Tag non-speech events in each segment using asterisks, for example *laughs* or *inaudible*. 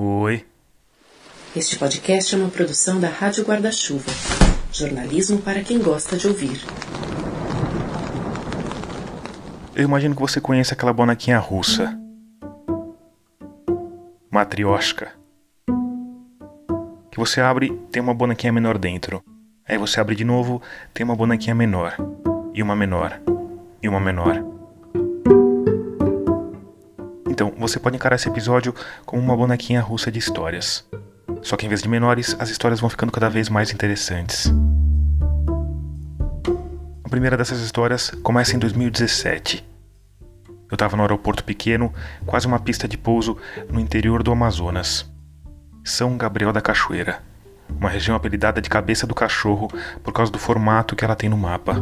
Oi. Este podcast é uma produção da Rádio Guarda-Chuva. Jornalismo para quem gosta de ouvir. Eu imagino que você conhece aquela bonequinha russa. Matrioshka. Que você abre, tem uma bonequinha menor dentro. Aí você abre de novo, tem uma bonequinha menor. E uma menor. E uma menor. Então, você pode encarar esse episódio como uma bonequinha russa de histórias. Só que em vez de menores, as histórias vão ficando cada vez mais interessantes. A primeira dessas histórias começa em 2017. Eu estava no aeroporto pequeno, quase uma pista de pouso, no interior do Amazonas. São Gabriel da Cachoeira, uma região apelidada de Cabeça do Cachorro por causa do formato que ela tem no mapa.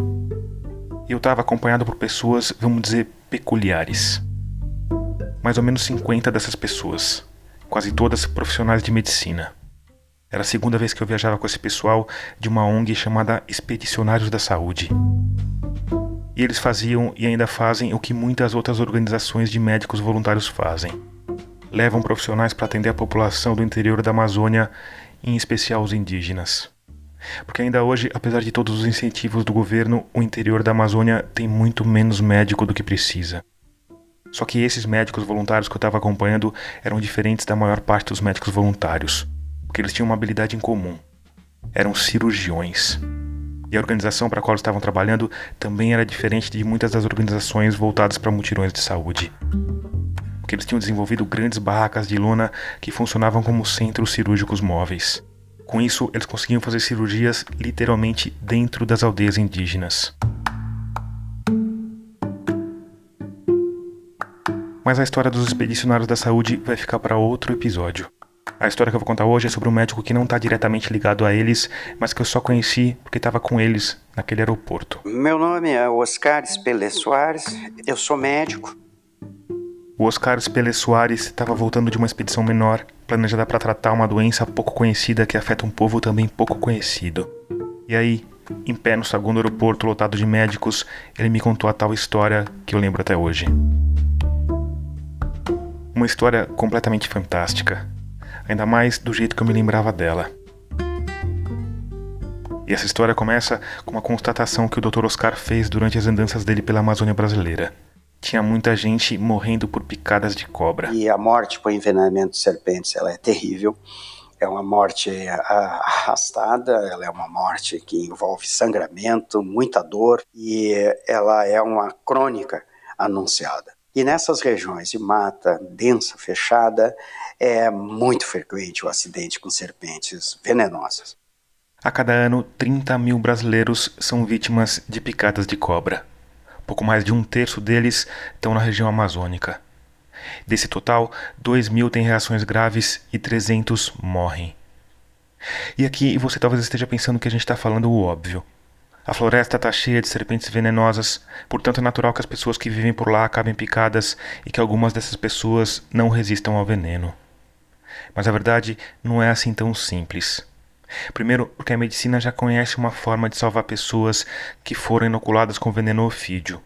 Eu estava acompanhado por pessoas, vamos dizer, peculiares mais ou menos 50 dessas pessoas, quase todas profissionais de medicina. Era a segunda vez que eu viajava com esse pessoal de uma ONG chamada Expedicionários da Saúde. E eles faziam e ainda fazem o que muitas outras organizações de médicos voluntários fazem. Levam profissionais para atender a população do interior da Amazônia, em especial os indígenas. Porque ainda hoje, apesar de todos os incentivos do governo, o interior da Amazônia tem muito menos médico do que precisa. Só que esses médicos voluntários que eu estava acompanhando eram diferentes da maior parte dos médicos voluntários, porque eles tinham uma habilidade em comum. Eram cirurgiões. E a organização para a qual eles estavam trabalhando também era diferente de muitas das organizações voltadas para mutirões de saúde. Porque eles tinham desenvolvido grandes barracas de lona que funcionavam como centros cirúrgicos móveis. Com isso, eles conseguiam fazer cirurgias literalmente dentro das aldeias indígenas. Mas a história dos expedicionários da saúde vai ficar para outro episódio. A história que eu vou contar hoje é sobre um médico que não está diretamente ligado a eles, mas que eu só conheci porque estava com eles naquele aeroporto. Meu nome é Oscar Espelê Soares, eu sou médico. O Oscar Espelê Soares estava voltando de uma expedição menor, planejada para tratar uma doença pouco conhecida que afeta um povo também pouco conhecido. E aí, em pé no segundo aeroporto lotado de médicos, ele me contou a tal história que eu lembro até hoje. Uma história completamente fantástica, ainda mais do jeito que eu me lembrava dela. E essa história começa com uma constatação que o Dr. Oscar fez durante as andanças dele pela Amazônia brasileira. Tinha muita gente morrendo por picadas de cobra. E a morte por envenenamento de serpentes, ela é terrível. É uma morte arrastada, ela é uma morte que envolve sangramento, muita dor e ela é uma crônica anunciada. E nessas regiões de mata densa, fechada, é muito frequente o acidente com serpentes venenosas. A cada ano, 30 mil brasileiros são vítimas de picadas de cobra. Pouco mais de um terço deles estão na região amazônica. Desse total, 2 mil têm reações graves e 300 morrem. E aqui você talvez esteja pensando que a gente está falando o óbvio. A floresta está cheia de serpentes venenosas, portanto é natural que as pessoas que vivem por lá acabem picadas e que algumas dessas pessoas não resistam ao veneno. Mas a verdade não é assim tão simples. Primeiro, porque a medicina já conhece uma forma de salvar pessoas que foram inoculadas com veneno ofídio: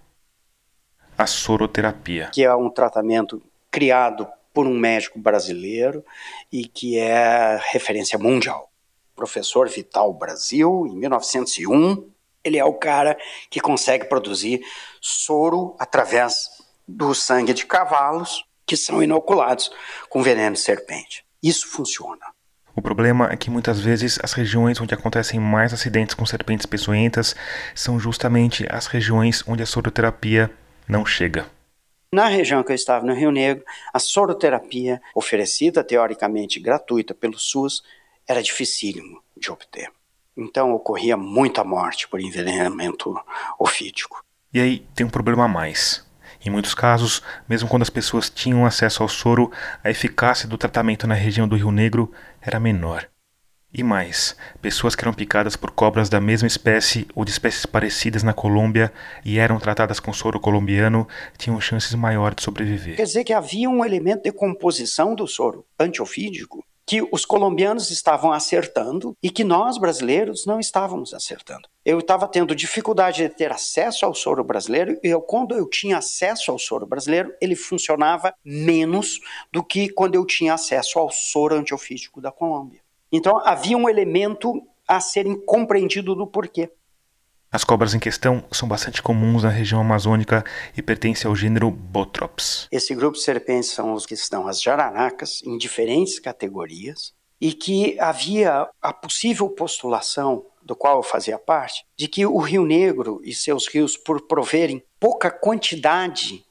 a soroterapia. Que é um tratamento criado por um médico brasileiro e que é referência mundial. Professor Vital Brasil, em 1901, ele é o cara que consegue produzir soro através do sangue de cavalos que são inoculados com veneno de serpente. Isso funciona. O problema é que muitas vezes as regiões onde acontecem mais acidentes com serpentes peçonhentas são justamente as regiões onde a soroterapia não chega. Na região que eu estava, no Rio Negro, a soroterapia, oferecida teoricamente gratuita pelo SUS, era dificílimo de obter. Então ocorria muita morte por envenenamento ofídico. E aí tem um problema a mais. Em muitos casos, mesmo quando as pessoas tinham acesso ao soro, a eficácia do tratamento na região do Rio Negro era menor. E mais, pessoas que eram picadas por cobras da mesma espécie ou de espécies parecidas na Colômbia e eram tratadas com soro colombiano tinham chances maiores de sobreviver. Quer dizer que havia um elemento de composição do soro antiofídico que os colombianos estavam acertando e que nós brasileiros não estávamos acertando. Eu estava tendo dificuldade de ter acesso ao soro brasileiro e eu, quando eu tinha acesso ao soro brasileiro, ele funcionava menos do que quando eu tinha acesso ao soro antiofídico da Colômbia. Então havia um elemento a ser compreendido do porquê. As cobras em questão são bastante comuns na região amazônica e pertencem ao gênero Botrops. Esse grupo de serpentes são os que estão as jararacas, em diferentes categorias, e que havia a possível postulação, do qual eu fazia parte, de que o Rio Negro e seus rios, por proverem pouca quantidade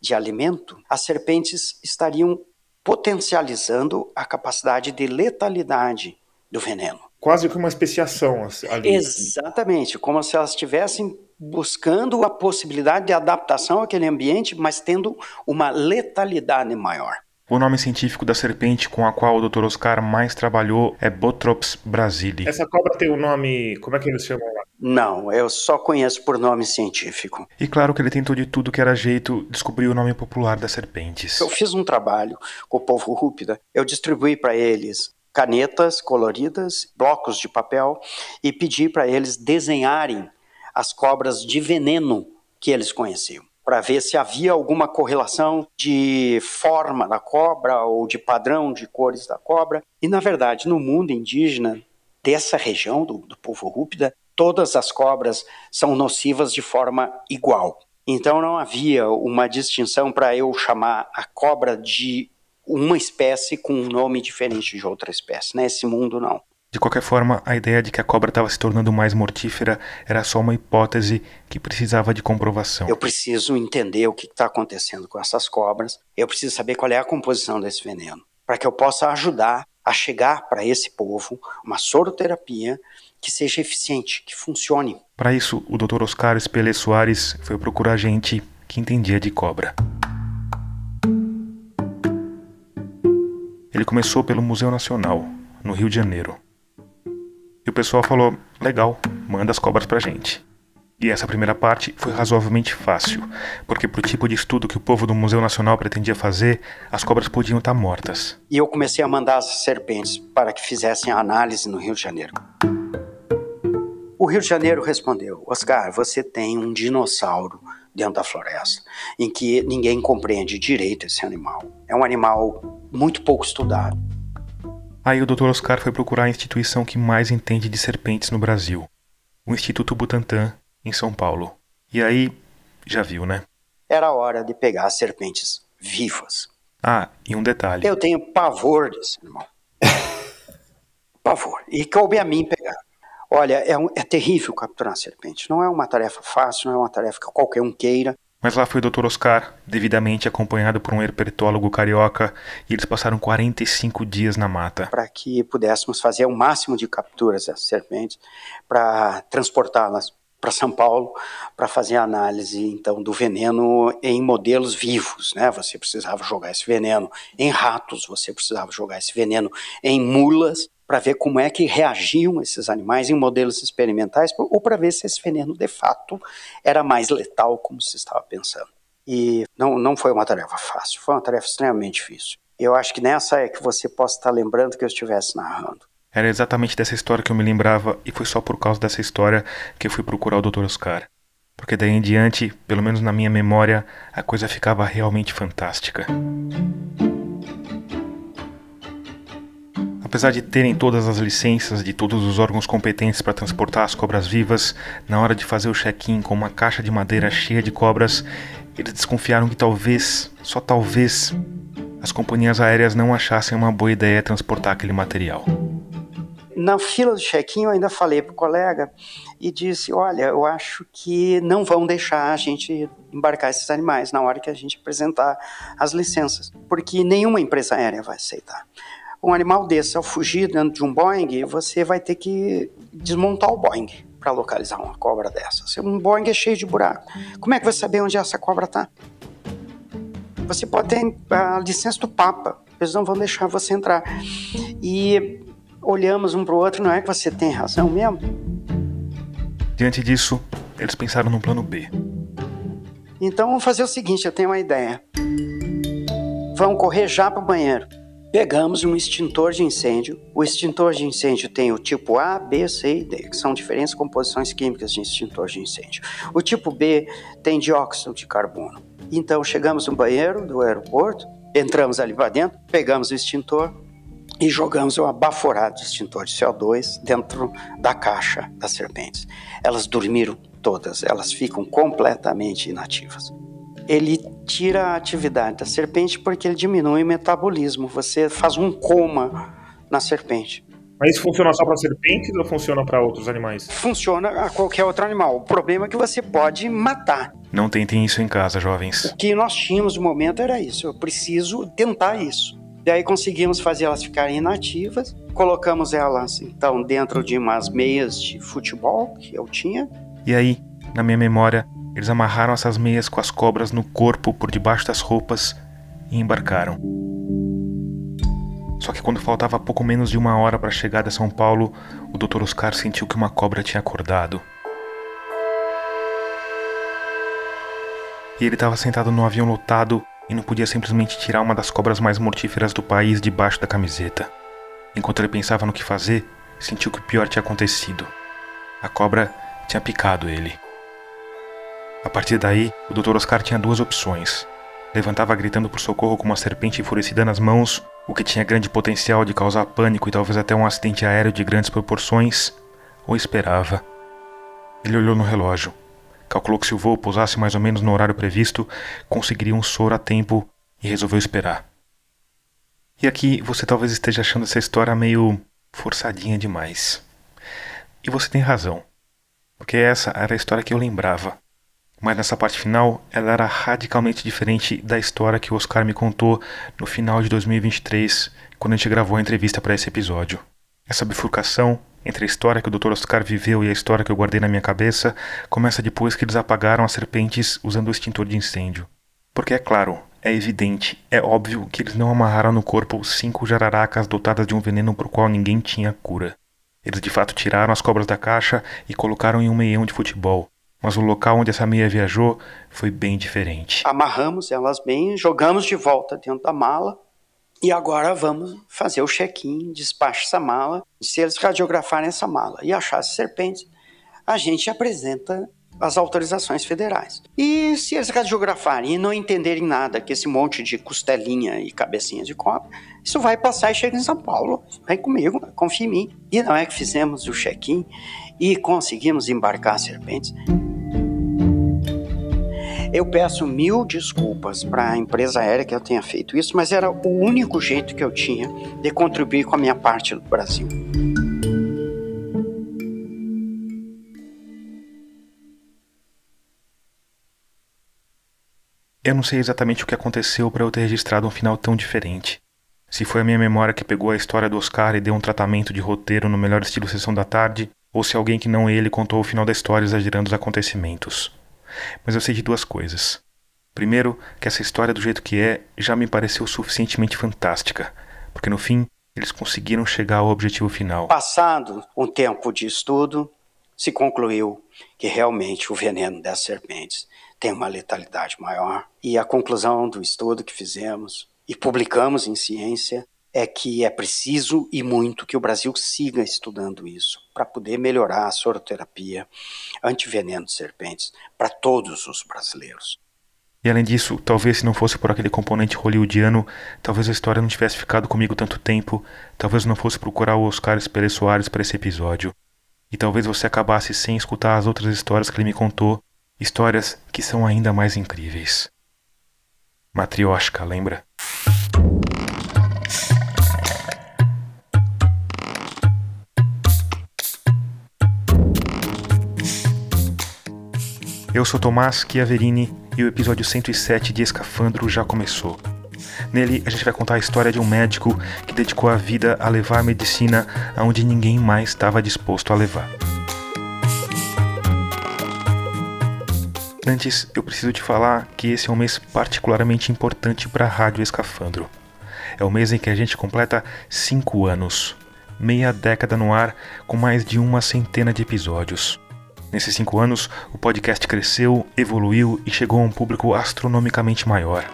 de alimento, as serpentes estariam potencializando a capacidade de letalidade do veneno quase que uma especiação ali. Exatamente, como se elas estivessem buscando a possibilidade de adaptação àquele ambiente, mas tendo uma letalidade maior. O nome científico da serpente com a qual o Dr. Oscar mais trabalhou é Botrops brasili. Essa cobra tem o um nome, como é que eles chamam lá? Não, eu só conheço por nome científico. E claro que ele tentou de tudo que era jeito descobrir o nome popular das serpentes. Eu fiz um trabalho com o povo rúpida, eu distribuí para eles canetas coloridas, blocos de papel e pedi para eles desenharem as cobras de veneno que eles conheciam, para ver se havia alguma correlação de forma da cobra ou de padrão de cores da cobra. E na verdade, no mundo indígena dessa região do, do povo rúpida, todas as cobras são nocivas de forma igual. Então não havia uma distinção para eu chamar a cobra de uma espécie com um nome diferente de outra espécie. Nesse mundo, não. De qualquer forma, a ideia de que a cobra estava se tornando mais mortífera era só uma hipótese que precisava de comprovação. Eu preciso entender o que está acontecendo com essas cobras, eu preciso saber qual é a composição desse veneno, para que eu possa ajudar a chegar para esse povo uma soroterapia que seja eficiente, que funcione. Para isso, o Dr. Oscar Espelê Soares foi procurar gente que entendia de cobra. Ele começou pelo Museu Nacional, no Rio de Janeiro. E o pessoal falou: legal, manda as cobras pra gente. E essa primeira parte foi razoavelmente fácil, porque pro tipo de estudo que o povo do Museu Nacional pretendia fazer, as cobras podiam estar mortas. E eu comecei a mandar as serpentes para que fizessem a análise no Rio de Janeiro. O Rio de Janeiro respondeu: Oscar, você tem um dinossauro dentro da floresta, em que ninguém compreende direito esse animal. É um animal muito pouco estudado. Aí o Dr. Oscar foi procurar a instituição que mais entende de serpentes no Brasil, o Instituto Butantan, em São Paulo. E aí, já viu, né? Era hora de pegar as serpentes vivas. Ah, e um detalhe. Eu tenho pavor desse animal. *laughs* pavor. E coube a mim pegar. Olha, é, um, é terrível capturar a serpente. Não é uma tarefa fácil, não é uma tarefa que qualquer um queira. Mas lá foi o Dr. Oscar, devidamente acompanhado por um herpetólogo carioca, e eles passaram 45 dias na mata. Para que pudéssemos fazer o máximo de capturas das serpentes, para transportá-las para São Paulo para fazer a análise então do veneno em modelos vivos, né? Você precisava jogar esse veneno em ratos, você precisava jogar esse veneno em mulas para ver como é que reagiam esses animais em modelos experimentais, ou para ver se esse veneno de fato era mais letal, como se estava pensando. E não, não foi uma tarefa fácil, foi uma tarefa extremamente difícil. Eu acho que nessa é que você possa estar lembrando que eu estivesse narrando. Era exatamente dessa história que eu me lembrava, e foi só por causa dessa história que eu fui procurar o Dr. Oscar. Porque daí em diante, pelo menos na minha memória, a coisa ficava realmente fantástica. Apesar de terem todas as licenças de todos os órgãos competentes para transportar as cobras vivas, na hora de fazer o check-in com uma caixa de madeira cheia de cobras, eles desconfiaram que talvez, só talvez, as companhias aéreas não achassem uma boa ideia transportar aquele material. Na fila do check-in, eu ainda falei para o colega e disse: Olha, eu acho que não vão deixar a gente embarcar esses animais na hora que a gente apresentar as licenças, porque nenhuma empresa aérea vai aceitar um animal desse, ao fugir dentro de um Boeing, você vai ter que desmontar o Boeing para localizar uma cobra dessa. Um Boeing é cheio de buraco. Como é que vai saber onde essa cobra está? Você pode ter a licença do Papa, eles não vão deixar você entrar. E olhamos um para o outro, não é que você tem razão mesmo? Diante disso, eles pensaram num plano B. Então vamos fazer o seguinte: eu tenho uma ideia. Vão correr já para o banheiro pegamos um extintor de incêndio. O extintor de incêndio tem o tipo A, B, C e D, que são diferentes composições químicas de extintor de incêndio. O tipo B tem dióxido de carbono. Então chegamos no banheiro do aeroporto, entramos ali para dentro, pegamos o extintor e jogamos um abaforado de extintor de CO2 dentro da caixa das serpentes. Elas dormiram todas, elas ficam completamente inativas ele tira a atividade da serpente porque ele diminui o metabolismo. Você faz um coma na serpente. Mas isso funciona só para serpentes ou funciona para outros animais? Funciona a qualquer outro animal. O problema é que você pode matar. Não tentem isso em casa, jovens. O que nós tínhamos no momento era isso. Eu preciso tentar isso. E aí conseguimos fazer elas ficarem inativas. Colocamos elas, então, dentro de umas meias de futebol que eu tinha. E aí, na minha memória, eles amarraram essas meias com as cobras no corpo por debaixo das roupas e embarcaram. Só que quando faltava pouco menos de uma hora para a chegada a São Paulo, o Dr. Oscar sentiu que uma cobra tinha acordado. E ele estava sentado no avião lotado e não podia simplesmente tirar uma das cobras mais mortíferas do país debaixo da camiseta. Enquanto ele pensava no que fazer, sentiu que o pior tinha acontecido. A cobra tinha picado ele. A partir daí, o Dr. Oscar tinha duas opções. Levantava gritando por socorro com uma serpente enfurecida nas mãos, o que tinha grande potencial de causar pânico e talvez até um acidente aéreo de grandes proporções, ou esperava. Ele olhou no relógio. Calculou que se o voo pousasse mais ou menos no horário previsto, conseguiria um soro a tempo e resolveu esperar. E aqui você talvez esteja achando essa história meio forçadinha demais. E você tem razão, porque essa era a história que eu lembrava. Mas nessa parte final, ela era radicalmente diferente da história que o Oscar me contou no final de 2023, quando a gente gravou a entrevista para esse episódio. Essa bifurcação entre a história que o Dr. Oscar viveu e a história que eu guardei na minha cabeça começa depois que eles apagaram as serpentes usando o extintor de incêndio. Porque é claro, é evidente, é óbvio que eles não amarraram no corpo cinco jararacas dotadas de um veneno para o qual ninguém tinha cura. Eles de fato tiraram as cobras da caixa e colocaram em um meião de futebol, mas o local onde essa meia viajou foi bem diferente. Amarramos elas bem, jogamos de volta dentro da mala e agora vamos fazer o check-in, despacha essa mala. Se eles radiografarem essa mala e achar as serpentes, a gente apresenta as autorizações federais. E se eles radiografarem e não entenderem nada que esse monte de costelinha e cabecinha de cobra, isso vai passar e chega em São Paulo. Vem comigo, confia em mim. E não é que fizemos o check-in e conseguimos embarcar serpentes. Eu peço mil desculpas para a empresa aérea que eu tenha feito isso, mas era o único jeito que eu tinha de contribuir com a minha parte do Brasil. Eu não sei exatamente o que aconteceu para eu ter registrado um final tão diferente. Se foi a minha memória que pegou a história do Oscar e deu um tratamento de roteiro no melhor estilo Sessão da Tarde, ou se alguém que não ele contou o final da história exagerando os acontecimentos. Mas eu sei de duas coisas. Primeiro, que essa história do jeito que é já me pareceu suficientemente fantástica, porque no fim eles conseguiram chegar ao objetivo final. Passado um tempo de estudo, se concluiu que realmente o veneno das serpentes tem uma letalidade maior. E a conclusão do estudo que fizemos e publicamos em ciência é que é preciso e muito que o Brasil siga estudando isso para poder melhorar a soroterapia antiveneno de serpentes para todos os brasileiros. E além disso, talvez se não fosse por aquele componente hollywoodiano, talvez a história não tivesse ficado comigo tanto tempo, talvez não fosse procurar o Oscar Pérez Soares para esse episódio. E talvez você acabasse sem escutar as outras histórias que ele me contou, histórias que são ainda mais incríveis. Matrioshka, lembra? Eu sou Tomás Chiaverini e o episódio 107 de Escafandro já começou. Nele, a gente vai contar a história de um médico que dedicou a vida a levar a medicina aonde ninguém mais estava disposto a levar. Antes, eu preciso te falar que esse é um mês particularmente importante para a Rádio Escafandro. É o mês em que a gente completa 5 anos, meia década no ar, com mais de uma centena de episódios. Nesses cinco anos, o podcast cresceu, evoluiu e chegou a um público astronomicamente maior.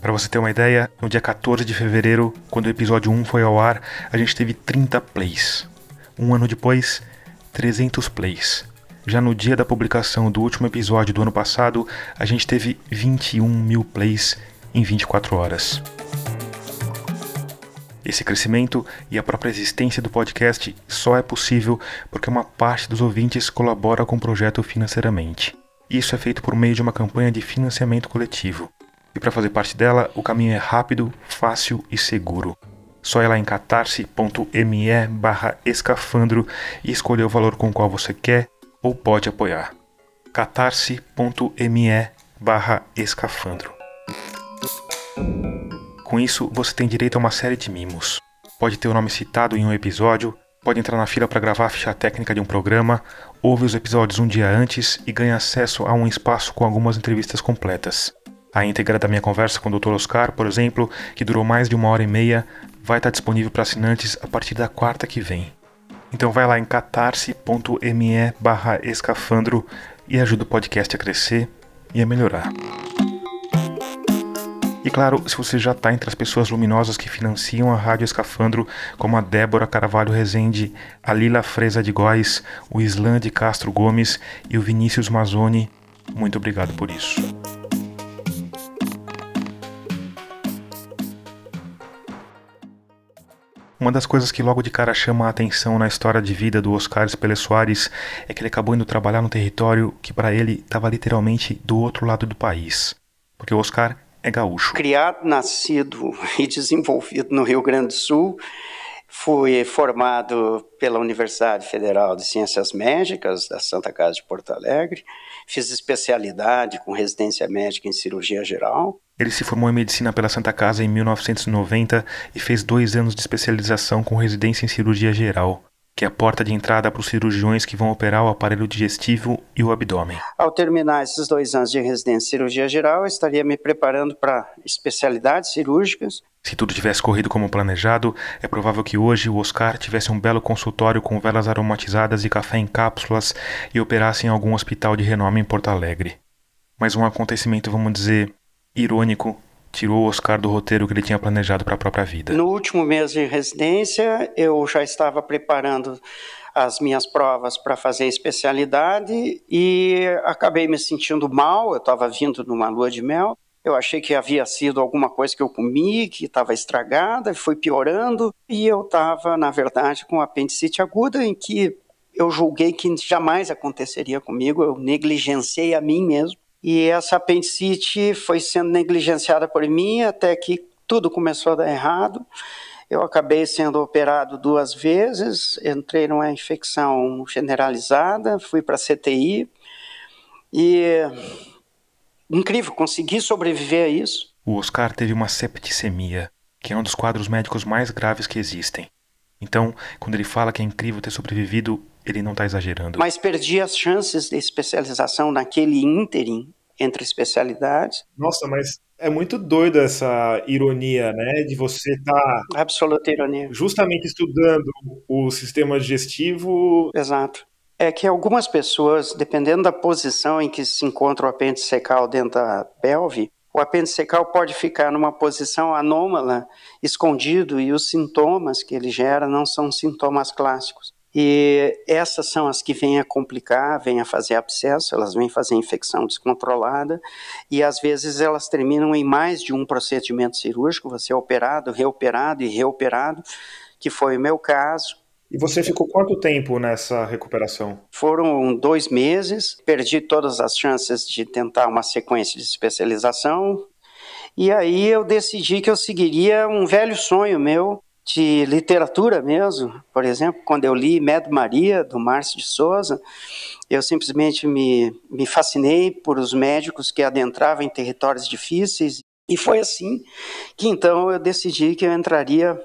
Para você ter uma ideia, no dia 14 de fevereiro, quando o episódio 1 foi ao ar, a gente teve 30 plays. Um ano depois, 300 plays. Já no dia da publicação do último episódio do ano passado, a gente teve 21 mil plays em 24 horas. Esse crescimento e a própria existência do podcast só é possível porque uma parte dos ouvintes colabora com o projeto financeiramente. Isso é feito por meio de uma campanha de financiamento coletivo. E para fazer parte dela, o caminho é rápido, fácil e seguro. Só ir lá em catarse.me barra escafandro e escolher o valor com o qual você quer ou pode apoiar. catarse.me barra escafandro. Com isso, você tem direito a uma série de mimos. Pode ter o nome citado em um episódio, pode entrar na fila para gravar a ficha técnica de um programa, ouve os episódios um dia antes e ganha acesso a um espaço com algumas entrevistas completas. A íntegra da minha conversa com o Dr. Oscar, por exemplo, que durou mais de uma hora e meia, vai estar disponível para assinantes a partir da quarta que vem. Então vai lá em catarse.me escafandro e ajuda o podcast a crescer e a melhorar. E claro, se você já está entre as pessoas luminosas que financiam a Rádio Escafandro, como a Débora Carvalho Rezende, a Lila Freza de Góes, o Islan de Castro Gomes e o Vinícius Mazzoni, muito obrigado por isso. Uma das coisas que logo de cara chama a atenção na história de vida do Oscar Spele Soares é que ele acabou indo trabalhar num território que para ele estava literalmente do outro lado do país. Porque o Oscar é gaúcho. Criado, nascido *laughs* e desenvolvido no Rio Grande do Sul, Fui formado pela Universidade Federal de Ciências Médicas da Santa Casa de Porto Alegre. Fiz especialidade com residência médica em cirurgia geral. Ele se formou em medicina pela Santa Casa em 1990 e fez dois anos de especialização com residência em cirurgia geral que é a porta de entrada para os cirurgiões que vão operar o aparelho digestivo e o abdômen. Ao terminar esses dois anos de residência em cirurgia geral, eu estaria me preparando para especialidades cirúrgicas. Se tudo tivesse corrido como planejado, é provável que hoje o Oscar tivesse um belo consultório com velas aromatizadas e café em cápsulas e operasse em algum hospital de renome em Porto Alegre. Mas um acontecimento, vamos dizer, irônico tirou o Oscar do roteiro que ele tinha planejado para a própria vida? No último mês de residência, eu já estava preparando as minhas provas para fazer especialidade e acabei me sentindo mal. Eu estava vindo numa lua de mel. Eu achei que havia sido alguma coisa que eu comi, que estava estragada, e foi piorando. E eu estava, na verdade, com apendicite aguda, em que eu julguei que jamais aconteceria comigo. Eu negligenciei a mim mesmo. E essa apendicite foi sendo negligenciada por mim até que tudo começou a dar errado. Eu acabei sendo operado duas vezes, entrei numa infecção generalizada, fui para CTI e incrível, consegui sobreviver a isso. O Oscar teve uma septicemia, que é um dos quadros médicos mais graves que existem. Então, quando ele fala que é incrível ter sobrevivido, ele não está exagerando. Mas perdi as chances de especialização naquele ínterim entre especialidades. Nossa, mas é muito doido essa ironia, né? De você estar. Tá Absoluta ironia. Justamente estudando o sistema digestivo. Exato. É que algumas pessoas, dependendo da posição em que se encontra o apêndice secal dentro da pelve, o apêndice secal pode ficar numa posição anômala, escondido, e os sintomas que ele gera não são sintomas clássicos. E essas são as que vêm a complicar, vêm a fazer abscesso, elas vêm fazer infecção descontrolada e às vezes elas terminam em mais de um procedimento cirúrgico, você é operado, reoperado e reoperado, que foi o meu caso. E você ficou quanto tempo nessa recuperação? Foram dois meses, perdi todas as chances de tentar uma sequência de especialização, e aí eu decidi que eu seguiria um velho sonho meu, de literatura mesmo. Por exemplo, quando eu li Med Maria, do Márcio de Souza, eu simplesmente me, me fascinei por os médicos que adentravam em territórios difíceis. E foi assim que então eu decidi que eu entraria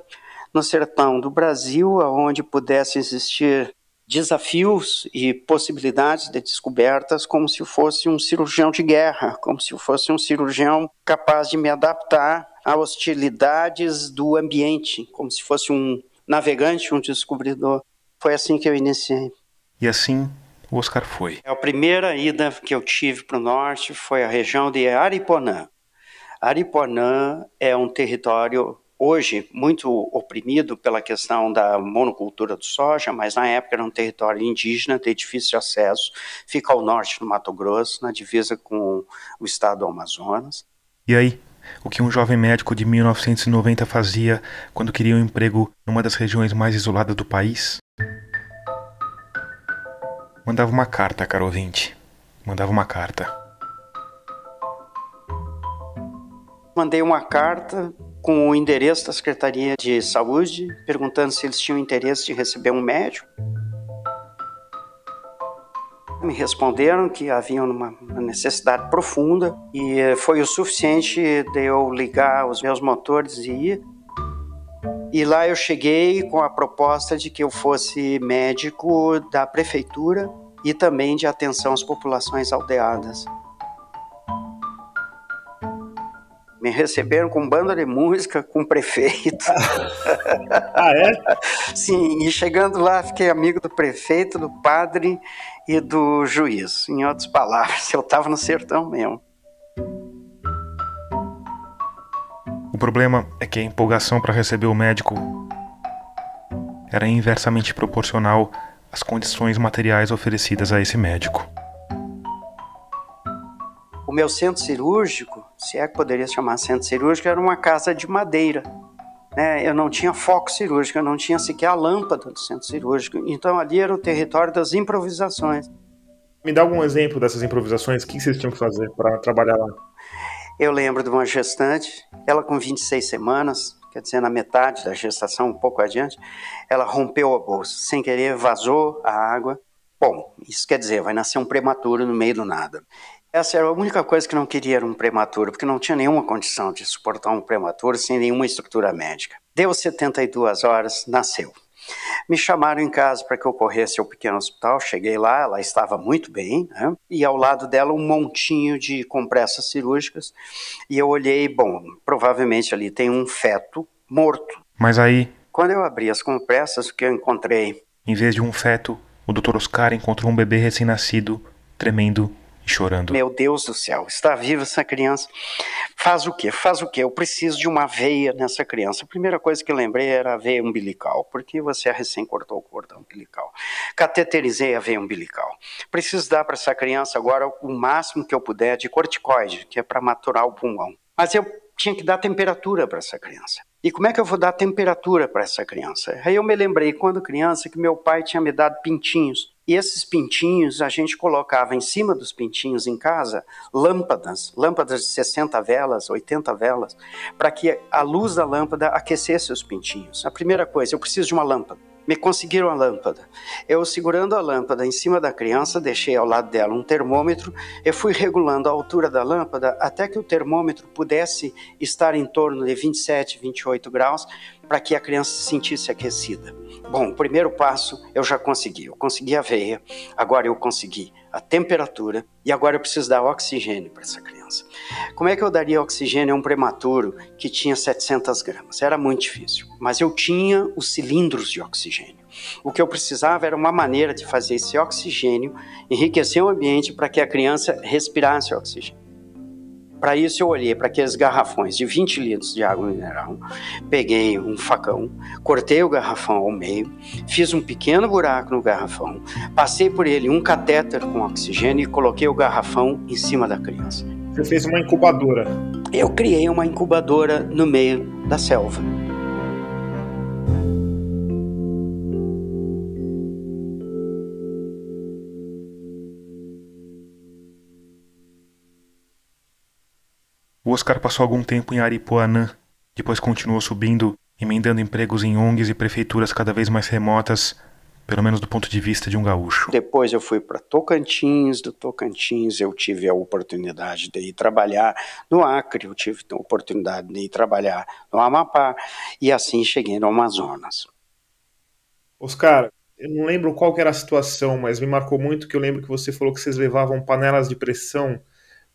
no sertão do Brasil, onde pudesse existir desafios e possibilidades de descobertas como se fosse um cirurgião de guerra, como se fosse um cirurgião capaz de me adaptar a hostilidades do ambiente, como se fosse um navegante, um descobridor. Foi assim que eu iniciei. E assim o Oscar foi. A primeira ida que eu tive para o norte foi a região de Ariponã. Aripuanã é um território hoje muito oprimido pela questão da monocultura do soja, mas na época era um território indígena de difícil acesso, fica ao norte do Mato Grosso, na divisa com o estado do Amazonas. E aí, o que um jovem médico de 1990 fazia quando queria um emprego numa das regiões mais isoladas do país? Mandava uma carta, caro ouvinte. Mandava uma carta. Mandei uma carta com o endereço da Secretaria de Saúde, perguntando se eles tinham interesse de receber um médico. Me responderam que havia uma necessidade profunda e foi o suficiente de eu ligar os meus motores e ir. E lá eu cheguei com a proposta de que eu fosse médico da prefeitura e também de atenção às populações aldeadas. Me receberam com banda de música, com prefeito. *laughs* ah, é? Sim, e chegando lá, fiquei amigo do prefeito, do padre e do juiz. Em outras palavras, *laughs* eu estava no sertão mesmo. O problema é que a empolgação para receber o médico era inversamente proporcional às condições materiais oferecidas a esse médico. O meu centro cirúrgico, se é que poderia se chamar centro cirúrgico, era uma casa de madeira. Né? Eu não tinha foco cirúrgico, eu não tinha sequer a lâmpada do centro cirúrgico. Então ali era o território das improvisações. Me dá algum exemplo dessas improvisações? O que vocês tinham que fazer para trabalhar lá? Eu lembro de uma gestante, ela com 26 semanas, quer dizer, na metade da gestação, um pouco adiante, ela rompeu a bolsa, sem querer vazou a água. Bom, isso quer dizer, vai nascer um prematuro no meio do nada. Essa era a única coisa que não queria era um prematuro, porque não tinha nenhuma condição de suportar um prematuro sem nenhuma estrutura médica. Deu 72 horas, nasceu. Me chamaram em casa para que eu corresse ao pequeno hospital. Cheguei lá, ela estava muito bem, né? e ao lado dela um montinho de compressas cirúrgicas. E eu olhei, bom, provavelmente ali tem um feto morto. Mas aí. Quando eu abri as compressas, o que eu encontrei? Em vez de um feto, o Dr. Oscar encontrou um bebê recém-nascido, tremendo chorando. Meu Deus do céu, está viva essa criança. Faz o quê? Faz o quê? Eu preciso de uma veia nessa criança. A primeira coisa que lembrei era a veia umbilical, porque você recém cortou o cordão umbilical. Cateterizei a veia umbilical. Preciso dar para essa criança agora o máximo que eu puder de corticoide, que é para maturar o pulmão. Mas eu tinha que dar temperatura para essa criança. E como é que eu vou dar temperatura para essa criança? Aí eu me lembrei, quando criança, que meu pai tinha me dado pintinhos. E esses pintinhos, a gente colocava em cima dos pintinhos em casa lâmpadas, lâmpadas de 60 velas, 80 velas, para que a luz da lâmpada aquecesse os pintinhos. A primeira coisa, eu preciso de uma lâmpada me conseguiram a lâmpada. Eu, segurando a lâmpada em cima da criança, deixei ao lado dela um termômetro e fui regulando a altura da lâmpada até que o termômetro pudesse estar em torno de 27, 28 graus para que a criança se sentisse aquecida. Bom, o primeiro passo eu já consegui. Eu consegui a veia, agora eu consegui a temperatura e agora eu preciso dar oxigênio para essa criança. Como é que eu daria oxigênio a um prematuro que tinha 700 gramas? Era muito difícil, mas eu tinha os cilindros de oxigênio. O que eu precisava era uma maneira de fazer esse oxigênio enriquecer o ambiente para que a criança respirasse oxigênio. Para isso, eu olhei para aqueles garrafões de 20 litros de água mineral, peguei um facão, cortei o garrafão ao meio, fiz um pequeno buraco no garrafão, passei por ele um catéter com oxigênio e coloquei o garrafão em cima da criança. Você fez uma incubadora? Eu criei uma incubadora no meio da selva. O Oscar passou algum tempo em Aripuanã, depois continuou subindo, emendando empregos em ONGs e prefeituras cada vez mais remotas, pelo menos do ponto de vista de um gaúcho. Depois eu fui para Tocantins, do Tocantins eu tive a oportunidade de ir trabalhar no Acre, eu tive a oportunidade de ir trabalhar no Amapá e assim cheguei no Amazonas. Oscar, eu não lembro qual era a situação, mas me marcou muito que eu lembro que você falou que vocês levavam panelas de pressão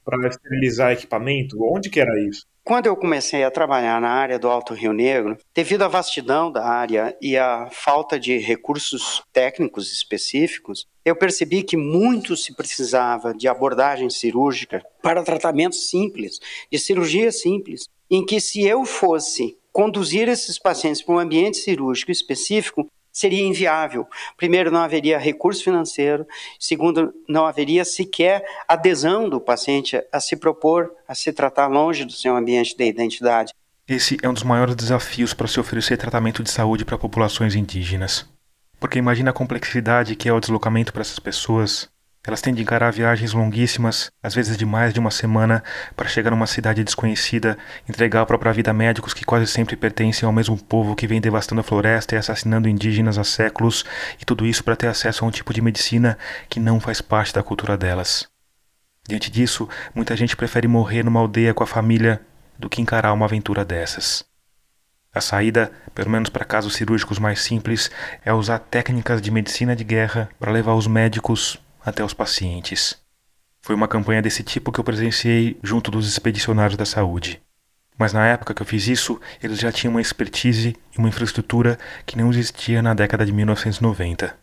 para esterilizar equipamento? Onde que era isso? Quando eu comecei a trabalhar na área do Alto Rio Negro, devido à vastidão da área e à falta de recursos técnicos específicos, eu percebi que muito se precisava de abordagem cirúrgica para tratamentos simples, de cirurgia simples, em que se eu fosse conduzir esses pacientes para um ambiente cirúrgico específico, seria inviável. Primeiro, não haveria recurso financeiro. Segundo, não haveria sequer adesão do paciente a se propor a se tratar longe do seu ambiente de identidade. Esse é um dos maiores desafios para se oferecer tratamento de saúde para populações indígenas. Porque imagina a complexidade que é o deslocamento para essas pessoas elas têm de encarar viagens longuíssimas, às vezes de mais de uma semana, para chegar numa cidade desconhecida, entregar a própria vida a médicos que quase sempre pertencem ao mesmo povo que vem devastando a floresta e assassinando indígenas há séculos, e tudo isso para ter acesso a um tipo de medicina que não faz parte da cultura delas. Diante disso, muita gente prefere morrer numa aldeia com a família do que encarar uma aventura dessas. A saída, pelo menos para casos cirúrgicos mais simples, é usar técnicas de medicina de guerra para levar os médicos até os pacientes. Foi uma campanha desse tipo que eu presenciei junto dos expedicionários da saúde. Mas na época que eu fiz isso, eles já tinham uma expertise e uma infraestrutura que não existia na década de 1990.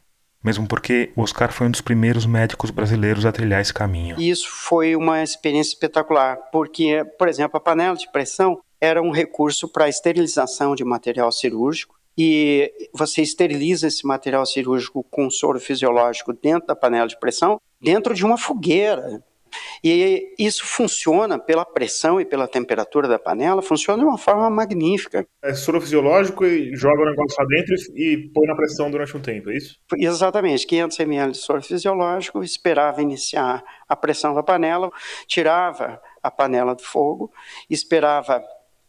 Mesmo porque o Oscar foi um dos primeiros médicos brasileiros a trilhar esse caminho. Isso foi uma experiência espetacular, porque, por exemplo, a panela de pressão era um recurso para esterilização de material cirúrgico e você esteriliza esse material cirúrgico com soro fisiológico dentro da panela de pressão, dentro de uma fogueira. E isso funciona pela pressão e pela temperatura da panela, funciona de uma forma magnífica. É soro fisiológico e joga o negócio lá dentro e põe na pressão durante um tempo, é isso? Exatamente, 500 ml de soro fisiológico, esperava iniciar a pressão da panela, tirava a panela do fogo, esperava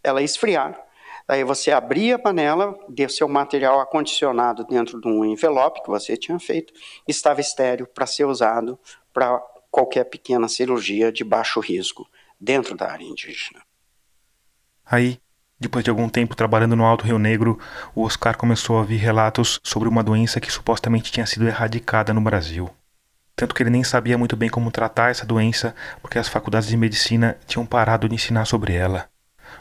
ela esfriar, Aí você abria a panela, deu seu material acondicionado dentro de um envelope que você tinha feito, estava estéreo para ser usado para qualquer pequena cirurgia de baixo risco dentro da área indígena. Aí, depois de algum tempo trabalhando no Alto Rio Negro, o Oscar começou a ouvir relatos sobre uma doença que supostamente tinha sido erradicada no Brasil. Tanto que ele nem sabia muito bem como tratar essa doença, porque as faculdades de medicina tinham parado de ensinar sobre ela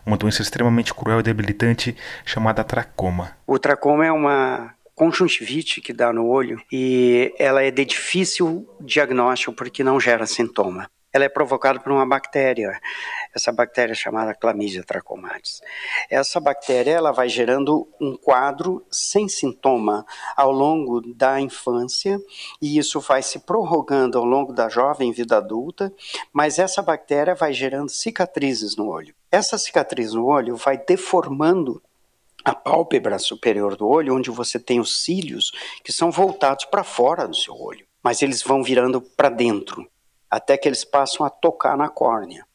uma doença extremamente cruel e debilitante chamada tracoma. O tracoma é uma conjuntivite que dá no olho e ela é de difícil diagnóstico porque não gera sintoma ela é provocada por uma bactéria, essa bactéria chamada Chlamydia trachomatis. Essa bactéria ela vai gerando um quadro sem sintoma ao longo da infância e isso vai se prorrogando ao longo da jovem vida adulta, mas essa bactéria vai gerando cicatrizes no olho. Essa cicatriz no olho vai deformando a pálpebra superior do olho, onde você tem os cílios que são voltados para fora do seu olho, mas eles vão virando para dentro até que eles passam a tocar na córnea.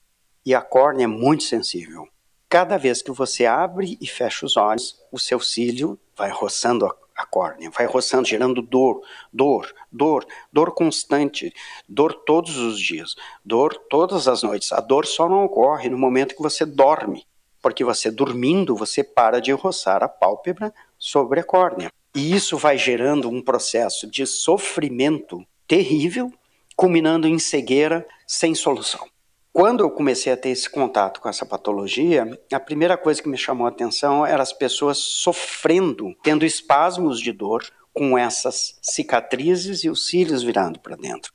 E a córnea é muito sensível. Cada vez que você abre e fecha os olhos, o seu cílio vai roçando a, a córnea, vai roçando, gerando dor, dor, dor, dor constante, dor todos os dias, dor todas as noites. A dor só não ocorre no momento que você dorme, porque você dormindo, você para de roçar a pálpebra sobre a córnea. E isso vai gerando um processo de sofrimento terrível culminando em cegueira sem solução. Quando eu comecei a ter esse contato com essa patologia, a primeira coisa que me chamou a atenção era as pessoas sofrendo, tendo espasmos de dor com essas cicatrizes e os cílios virando para dentro.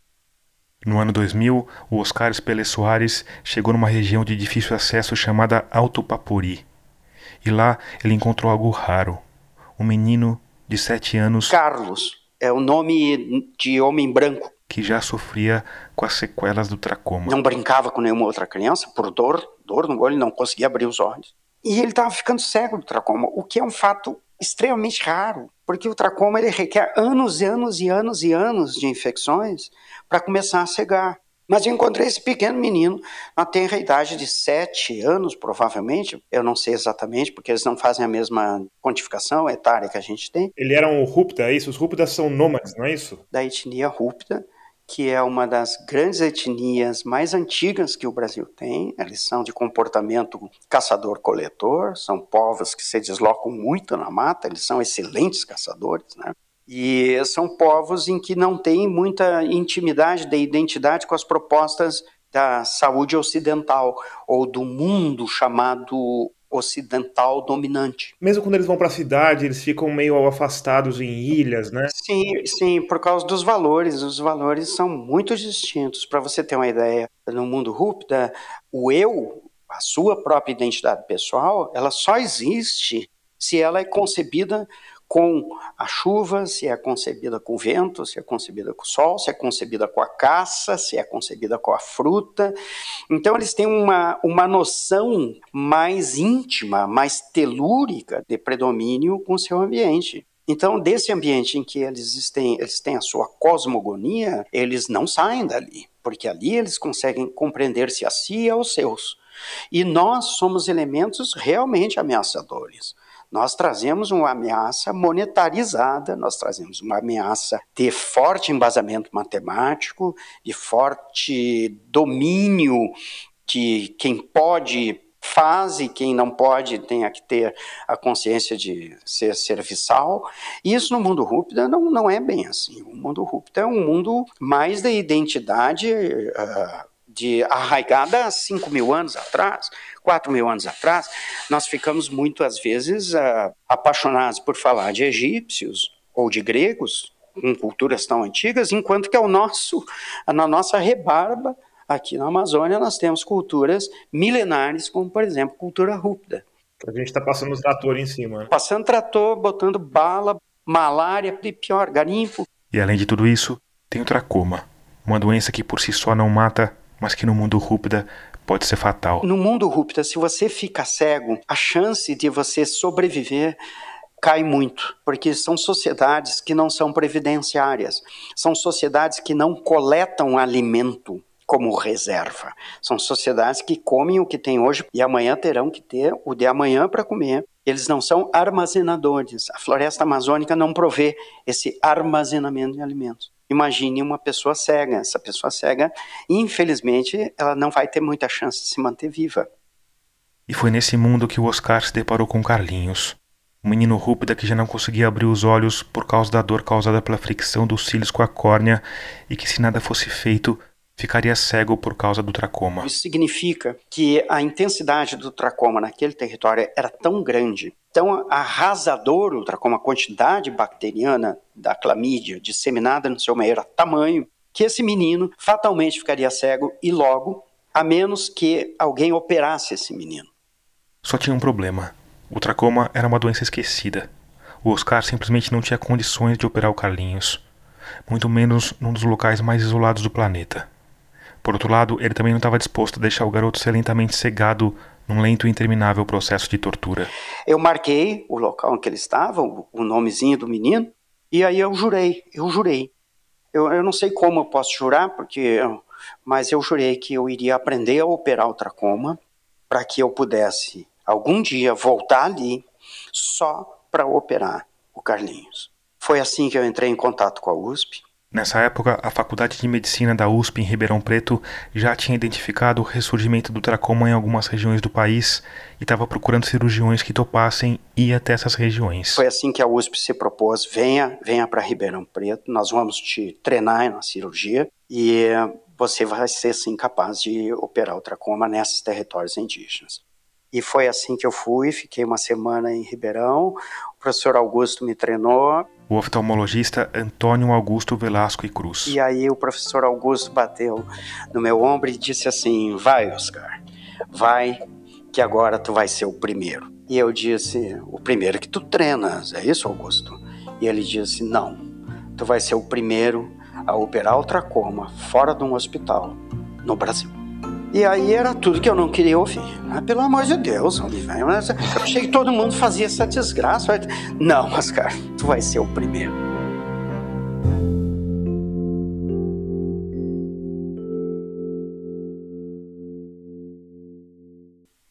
No ano 2000, o Oscar Espelê Soares chegou numa região de difícil acesso chamada Alto Papuri. E lá ele encontrou algo raro. Um menino de sete anos. Carlos, é o nome de homem branco que já sofria com as sequelas do tracoma. Não brincava com nenhuma outra criança por dor, dor no olho, não conseguia abrir os olhos. E ele estava ficando cego do tracoma, o que é um fato extremamente raro, porque o tracoma ele requer anos e anos e anos e anos de infecções para começar a cegar. Mas eu encontrei esse pequeno menino, na tenra idade de sete anos, provavelmente, eu não sei exatamente, porque eles não fazem a mesma quantificação etária que a gente tem. Ele era um rúpida, é isso? Os rúpidas são nômades, não é isso? Da etnia rúpida, que é uma das grandes etnias mais antigas que o Brasil tem. Eles são de comportamento caçador-coletor, são povos que se deslocam muito na mata, eles são excelentes caçadores, né? E são povos em que não tem muita intimidade de identidade com as propostas da saúde ocidental ou do mundo chamado ocidental dominante. Mesmo quando eles vão para a cidade, eles ficam meio afastados em ilhas, né? Sim, sim, por causa dos valores. Os valores são muito distintos. Para você ter uma ideia, no mundo Rupta, o eu, a sua própria identidade pessoal, ela só existe se ela é concebida com a chuva, se é concebida com o vento, se é concebida com o sol, se é concebida com a caça, se é concebida com a fruta. Então, eles têm uma, uma noção mais íntima, mais telúrica de predomínio com o seu ambiente. Então, desse ambiente em que eles têm, eles têm a sua cosmogonia, eles não saem dali, porque ali eles conseguem compreender-se a si e aos seus. E nós somos elementos realmente ameaçadores. Nós trazemos uma ameaça monetarizada, nós trazemos uma ameaça de forte embasamento matemático, de forte domínio de quem pode faz e quem não pode tenha que ter a consciência de ser serviçal. E isso no mundo Rúpida não, não é bem assim. O mundo Rúpida é um mundo mais da identidade uh, de arraigada há 5 mil anos atrás, 4 mil anos atrás, nós ficamos muitas vezes uh, apaixonados por falar de egípcios ou de gregos, com culturas tão antigas, enquanto que ao nosso, na nossa rebarba, aqui na Amazônia, nós temos culturas milenares, como por exemplo, cultura rúpida. A gente está passando o trator em cima. Passando trator, botando bala, malária, pior, garimpo. E além de tudo isso, tem o tracoma, uma doença que por si só não mata, mas que no mundo rúpida pode ser fatal. No mundo rúpida, se você fica cego, a chance de você sobreviver cai muito, porque são sociedades que não são previdenciárias, são sociedades que não coletam alimento como reserva. São sociedades que comem o que tem hoje e amanhã terão que ter o de amanhã para comer. Eles não são armazenadores. A floresta amazônica não provê esse armazenamento de alimentos. Imagine uma pessoa cega. Essa pessoa cega, infelizmente, ela não vai ter muita chance de se manter viva. E foi nesse mundo que o Oscar se deparou com Carlinhos, um menino rúpida que já não conseguia abrir os olhos por causa da dor causada pela fricção dos cílios com a córnea e que, se nada fosse feito, ficaria cego por causa do tracoma. Isso significa que a intensidade do tracoma naquele território era tão grande, tão arrasador o tracoma, a quantidade bacteriana da clamídia disseminada no seu meio era tamanho, que esse menino fatalmente ficaria cego e logo, a menos que alguém operasse esse menino. Só tinha um problema. O tracoma era uma doença esquecida. O Oscar simplesmente não tinha condições de operar o Carlinhos, muito menos num dos locais mais isolados do planeta. Por outro lado, ele também não estava disposto a deixar o garoto ser lentamente cegado num lento e interminável processo de tortura. Eu marquei o local em que ele estava, o nomezinho do menino, e aí eu jurei, eu jurei. Eu, eu não sei como eu posso jurar, porque, mas eu jurei que eu iria aprender a operar o tracoma para que eu pudesse algum dia voltar ali só para operar o Carlinhos. Foi assim que eu entrei em contato com a USP. Nessa época, a Faculdade de Medicina da USP em Ribeirão Preto já tinha identificado o ressurgimento do tracoma em algumas regiões do país e estava procurando cirurgiões que topassem ir até essas regiões. Foi assim que a USP se propôs: venha, venha para Ribeirão Preto, nós vamos te treinar na cirurgia e você vai ser sim capaz de operar o tracoma nesses territórios indígenas. E foi assim que eu fui, fiquei uma semana em Ribeirão, o professor Augusto me treinou. O oftalmologista Antônio Augusto Velasco e Cruz. E aí o professor Augusto bateu no meu ombro e disse assim: Vai, Oscar, vai, que agora tu vai ser o primeiro. E eu disse: O primeiro que tu treinas, é isso, Augusto? E ele disse: Não, tu vai ser o primeiro a operar o tracoma fora de um hospital no Brasil. E aí era tudo que eu não queria ouvir. Ah, pelo amor de Deus, Oliveira, eu achei que todo mundo fazia essa desgraça. Não, Oscar, tu vai ser o primeiro.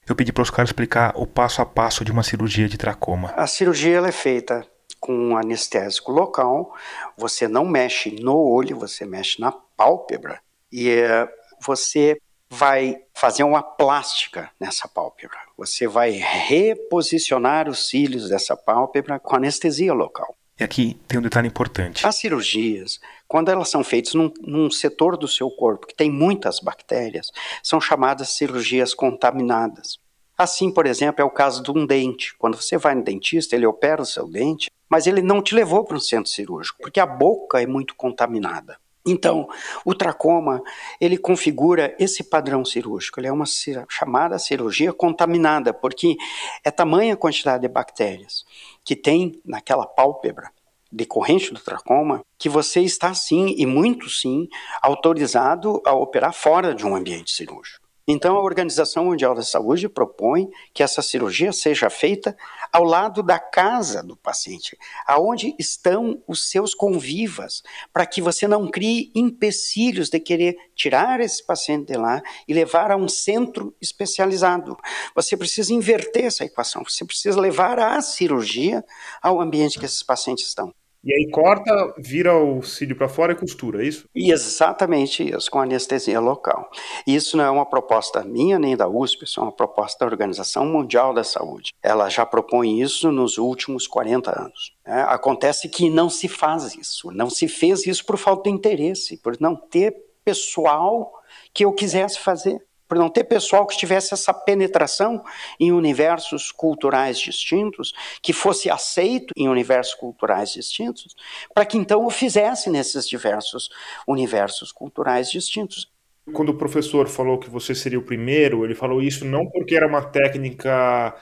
Eu pedi para os caras explicar o passo a passo de uma cirurgia de tracoma. A cirurgia ela é feita com um anestésico local. Você não mexe no olho, você mexe na pálpebra. E eh, você vai fazer uma plástica nessa pálpebra. Você vai reposicionar os cílios dessa pálpebra com anestesia local. E aqui tem um detalhe importante. As cirurgias, quando elas são feitas num, num, setor do seu corpo que tem muitas bactérias, são chamadas cirurgias contaminadas. Assim, por exemplo, é o caso de um dente. Quando você vai no dentista, ele opera o seu dente, mas ele não te levou para um centro cirúrgico, porque a boca é muito contaminada. Então, o tracoma, ele configura esse padrão cirúrgico. Ele é uma chamada cirurgia contaminada, porque é tamanha a quantidade de bactérias que tem naquela pálpebra decorrente do tracoma, que você está sim, e muito sim, autorizado a operar fora de um ambiente cirúrgico. Então, a Organização Mundial da Saúde propõe que essa cirurgia seja feita ao lado da casa do paciente, aonde estão os seus convivas, para que você não crie empecilhos de querer tirar esse paciente de lá e levar a um centro especializado. Você precisa inverter essa equação, você precisa levar a cirurgia ao ambiente que esses pacientes estão. E aí corta, vira o cílio para fora e costura, é isso? Exatamente isso, com anestesia local. Isso não é uma proposta minha nem da USP, isso é uma proposta da Organização Mundial da Saúde. Ela já propõe isso nos últimos 40 anos. É, acontece que não se faz isso, não se fez isso por falta de interesse, por não ter pessoal que eu quisesse fazer por não ter pessoal que tivesse essa penetração em universos culturais distintos, que fosse aceito em universos culturais distintos, para que então o fizesse nesses diversos universos culturais distintos. Quando o professor falou que você seria o primeiro, ele falou isso não porque era uma técnica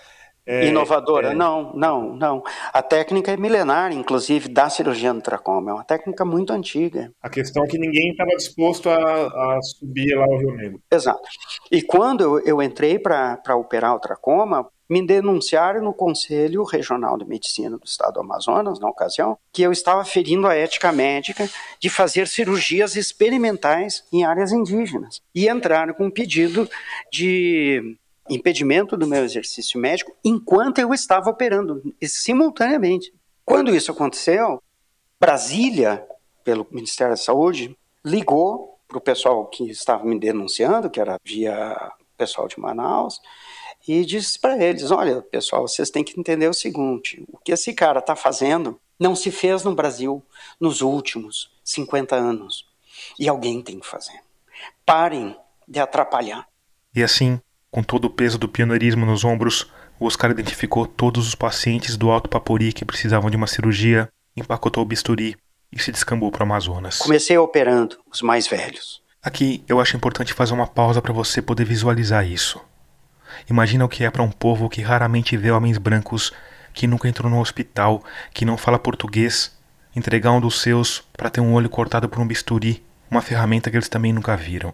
é, Inovadora? É... Não, não, não. A técnica é milenar, inclusive, da cirurgia no tracoma. É uma técnica muito antiga. A questão é que ninguém estava disposto a, a, subir lá o Rio Negro. Exato. E quando eu, eu entrei para operar o tracoma, me denunciaram no Conselho Regional de Medicina do Estado do Amazonas, na ocasião, que eu estava ferindo a ética médica de fazer cirurgias experimentais em áreas indígenas. E entraram com um pedido de impedimento do meu exercício médico enquanto eu estava operando, simultaneamente. Quando isso aconteceu, Brasília, pelo Ministério da Saúde, ligou para o pessoal que estava me denunciando, que era via pessoal de Manaus, e disse para eles: Olha, pessoal, vocês têm que entender o seguinte: o que esse cara está fazendo não se fez no Brasil nos últimos 50 anos. E alguém tem que fazer. Parem de atrapalhar. E assim, com todo o peso do pioneirismo nos ombros, o Oscar identificou todos os pacientes do Alto Papori que precisavam de uma cirurgia, empacotou o bisturi e se descambou para o Amazonas. Comecei operando os mais velhos. Aqui eu acho importante fazer uma pausa para você poder visualizar isso. Imagina o que é para um povo que raramente vê homens brancos, que nunca entrou no hospital, que não fala português, entregar um dos seus para ter um olho cortado por um bisturi, uma ferramenta que eles também nunca viram.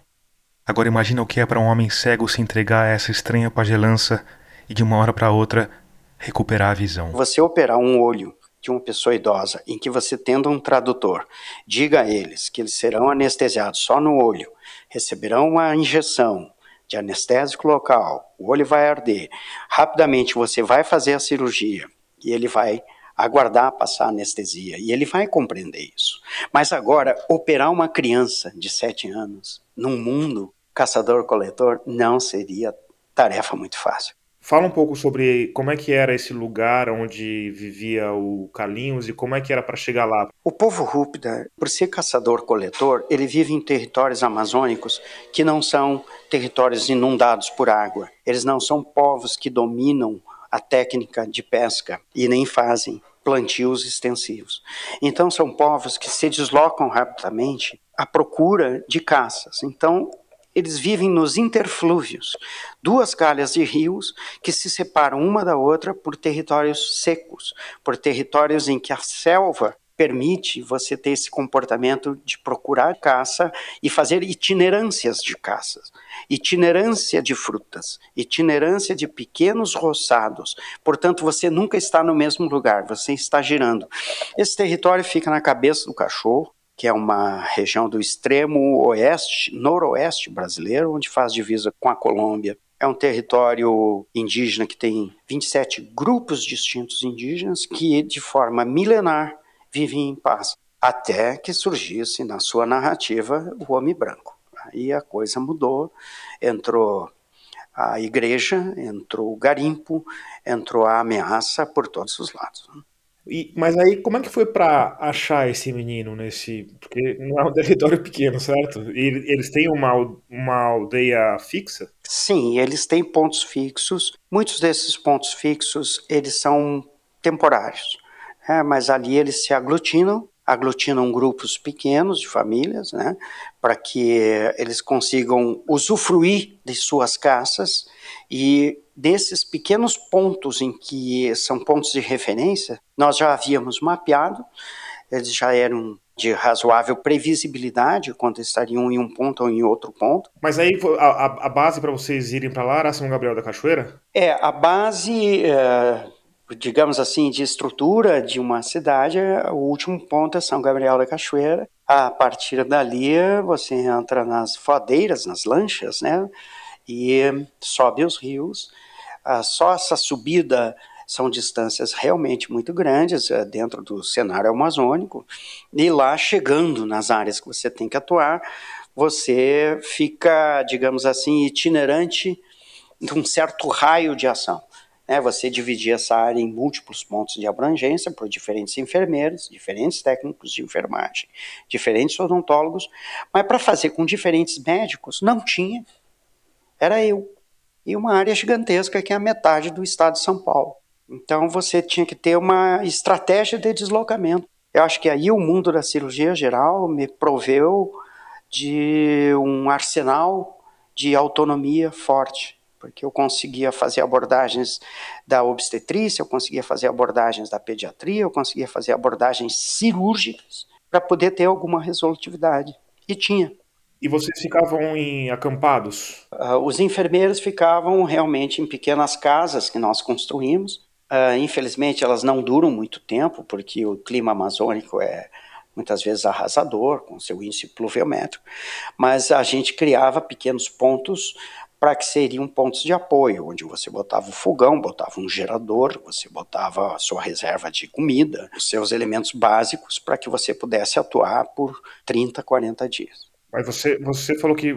Agora imagina o que é para um homem cego se entregar a essa estranha pagelança e de uma hora para outra recuperar a visão. Você operar um olho de uma pessoa idosa em que você tendo um tradutor, diga a eles que eles serão anestesiados só no olho, receberão uma injeção de anestésico local, o olho vai arder, rapidamente você vai fazer a cirurgia e ele vai aguardar passar anestesia e ele vai compreender isso. Mas agora, operar uma criança de 7 anos num mundo caçador-coletor não seria tarefa muito fácil. Fala um pouco sobre como é que era esse lugar onde vivia o Carlinhos e como é que era para chegar lá. O povo Rúpida, por ser caçador-coletor, ele vive em territórios amazônicos que não são territórios inundados por água. Eles não são povos que dominam a técnica de pesca e nem fazem plantios extensivos. Então são povos que se deslocam rapidamente à procura de caças. Então eles vivem nos interflúvios, duas calhas de rios que se separam uma da outra por territórios secos, por territórios em que a selva permite você ter esse comportamento de procurar caça e fazer itinerâncias de caças, itinerância de frutas, itinerância de pequenos roçados. Portanto, você nunca está no mesmo lugar, você está girando. Esse território fica na cabeça do cachorro, que é uma região do extremo oeste, noroeste brasileiro, onde faz divisa com a Colômbia. É um território indígena que tem 27 grupos distintos indígenas que, de forma milenar, vivem em paz, até que surgisse na sua narrativa o homem branco. Aí a coisa mudou, entrou a igreja, entrou o garimpo, entrou a ameaça por todos os lados. E, mas aí, como é que foi para achar esse menino nesse. Porque não é um *laughs* território pequeno, certo? E eles têm uma, uma aldeia fixa? Sim, eles têm pontos fixos. Muitos desses pontos fixos eles são temporários, é, mas ali eles se aglutinam aglutinam grupos pequenos de famílias, né, para que eles consigam usufruir de suas caças e desses pequenos pontos em que são pontos de referência, nós já havíamos mapeado, eles já eram de razoável previsibilidade quando estariam em um ponto ou em outro ponto. Mas aí a, a base para vocês irem para lá era São Gabriel da Cachoeira? É, a base é, digamos assim, de estrutura de uma cidade, o último ponto é São Gabriel da Cachoeira. A partir dali, você entra nas fodeiras, nas lanchas, né? E sobe os rios. Ah, só essa subida são distâncias realmente muito grandes é, dentro do cenário amazônico. E lá, chegando nas áreas que você tem que atuar, você fica, digamos assim, itinerante de um certo raio de ação. Né, você dividir essa área em múltiplos pontos de abrangência por diferentes enfermeiros, diferentes técnicos de enfermagem, diferentes odontólogos, mas para fazer com diferentes médicos não tinha. Era eu. E uma área gigantesca que é a metade do estado de São Paulo. Então você tinha que ter uma estratégia de deslocamento. Eu acho que aí o mundo da cirurgia geral me proveu de um arsenal de autonomia forte porque eu conseguia fazer abordagens da obstetrícia, eu conseguia fazer abordagens da pediatria, eu conseguia fazer abordagens cirúrgicas para poder ter alguma resolutividade. E tinha. E vocês ficavam em acampados? Uh, os enfermeiros ficavam realmente em pequenas casas que nós construímos. Uh, infelizmente, elas não duram muito tempo, porque o clima amazônico é muitas vezes arrasador, com seu índice pluviométrico. Mas a gente criava pequenos pontos para que seriam pontos de apoio, onde você botava o fogão, botava um gerador, você botava a sua reserva de comida, os seus elementos básicos para que você pudesse atuar por 30, 40 dias. Mas você, você falou que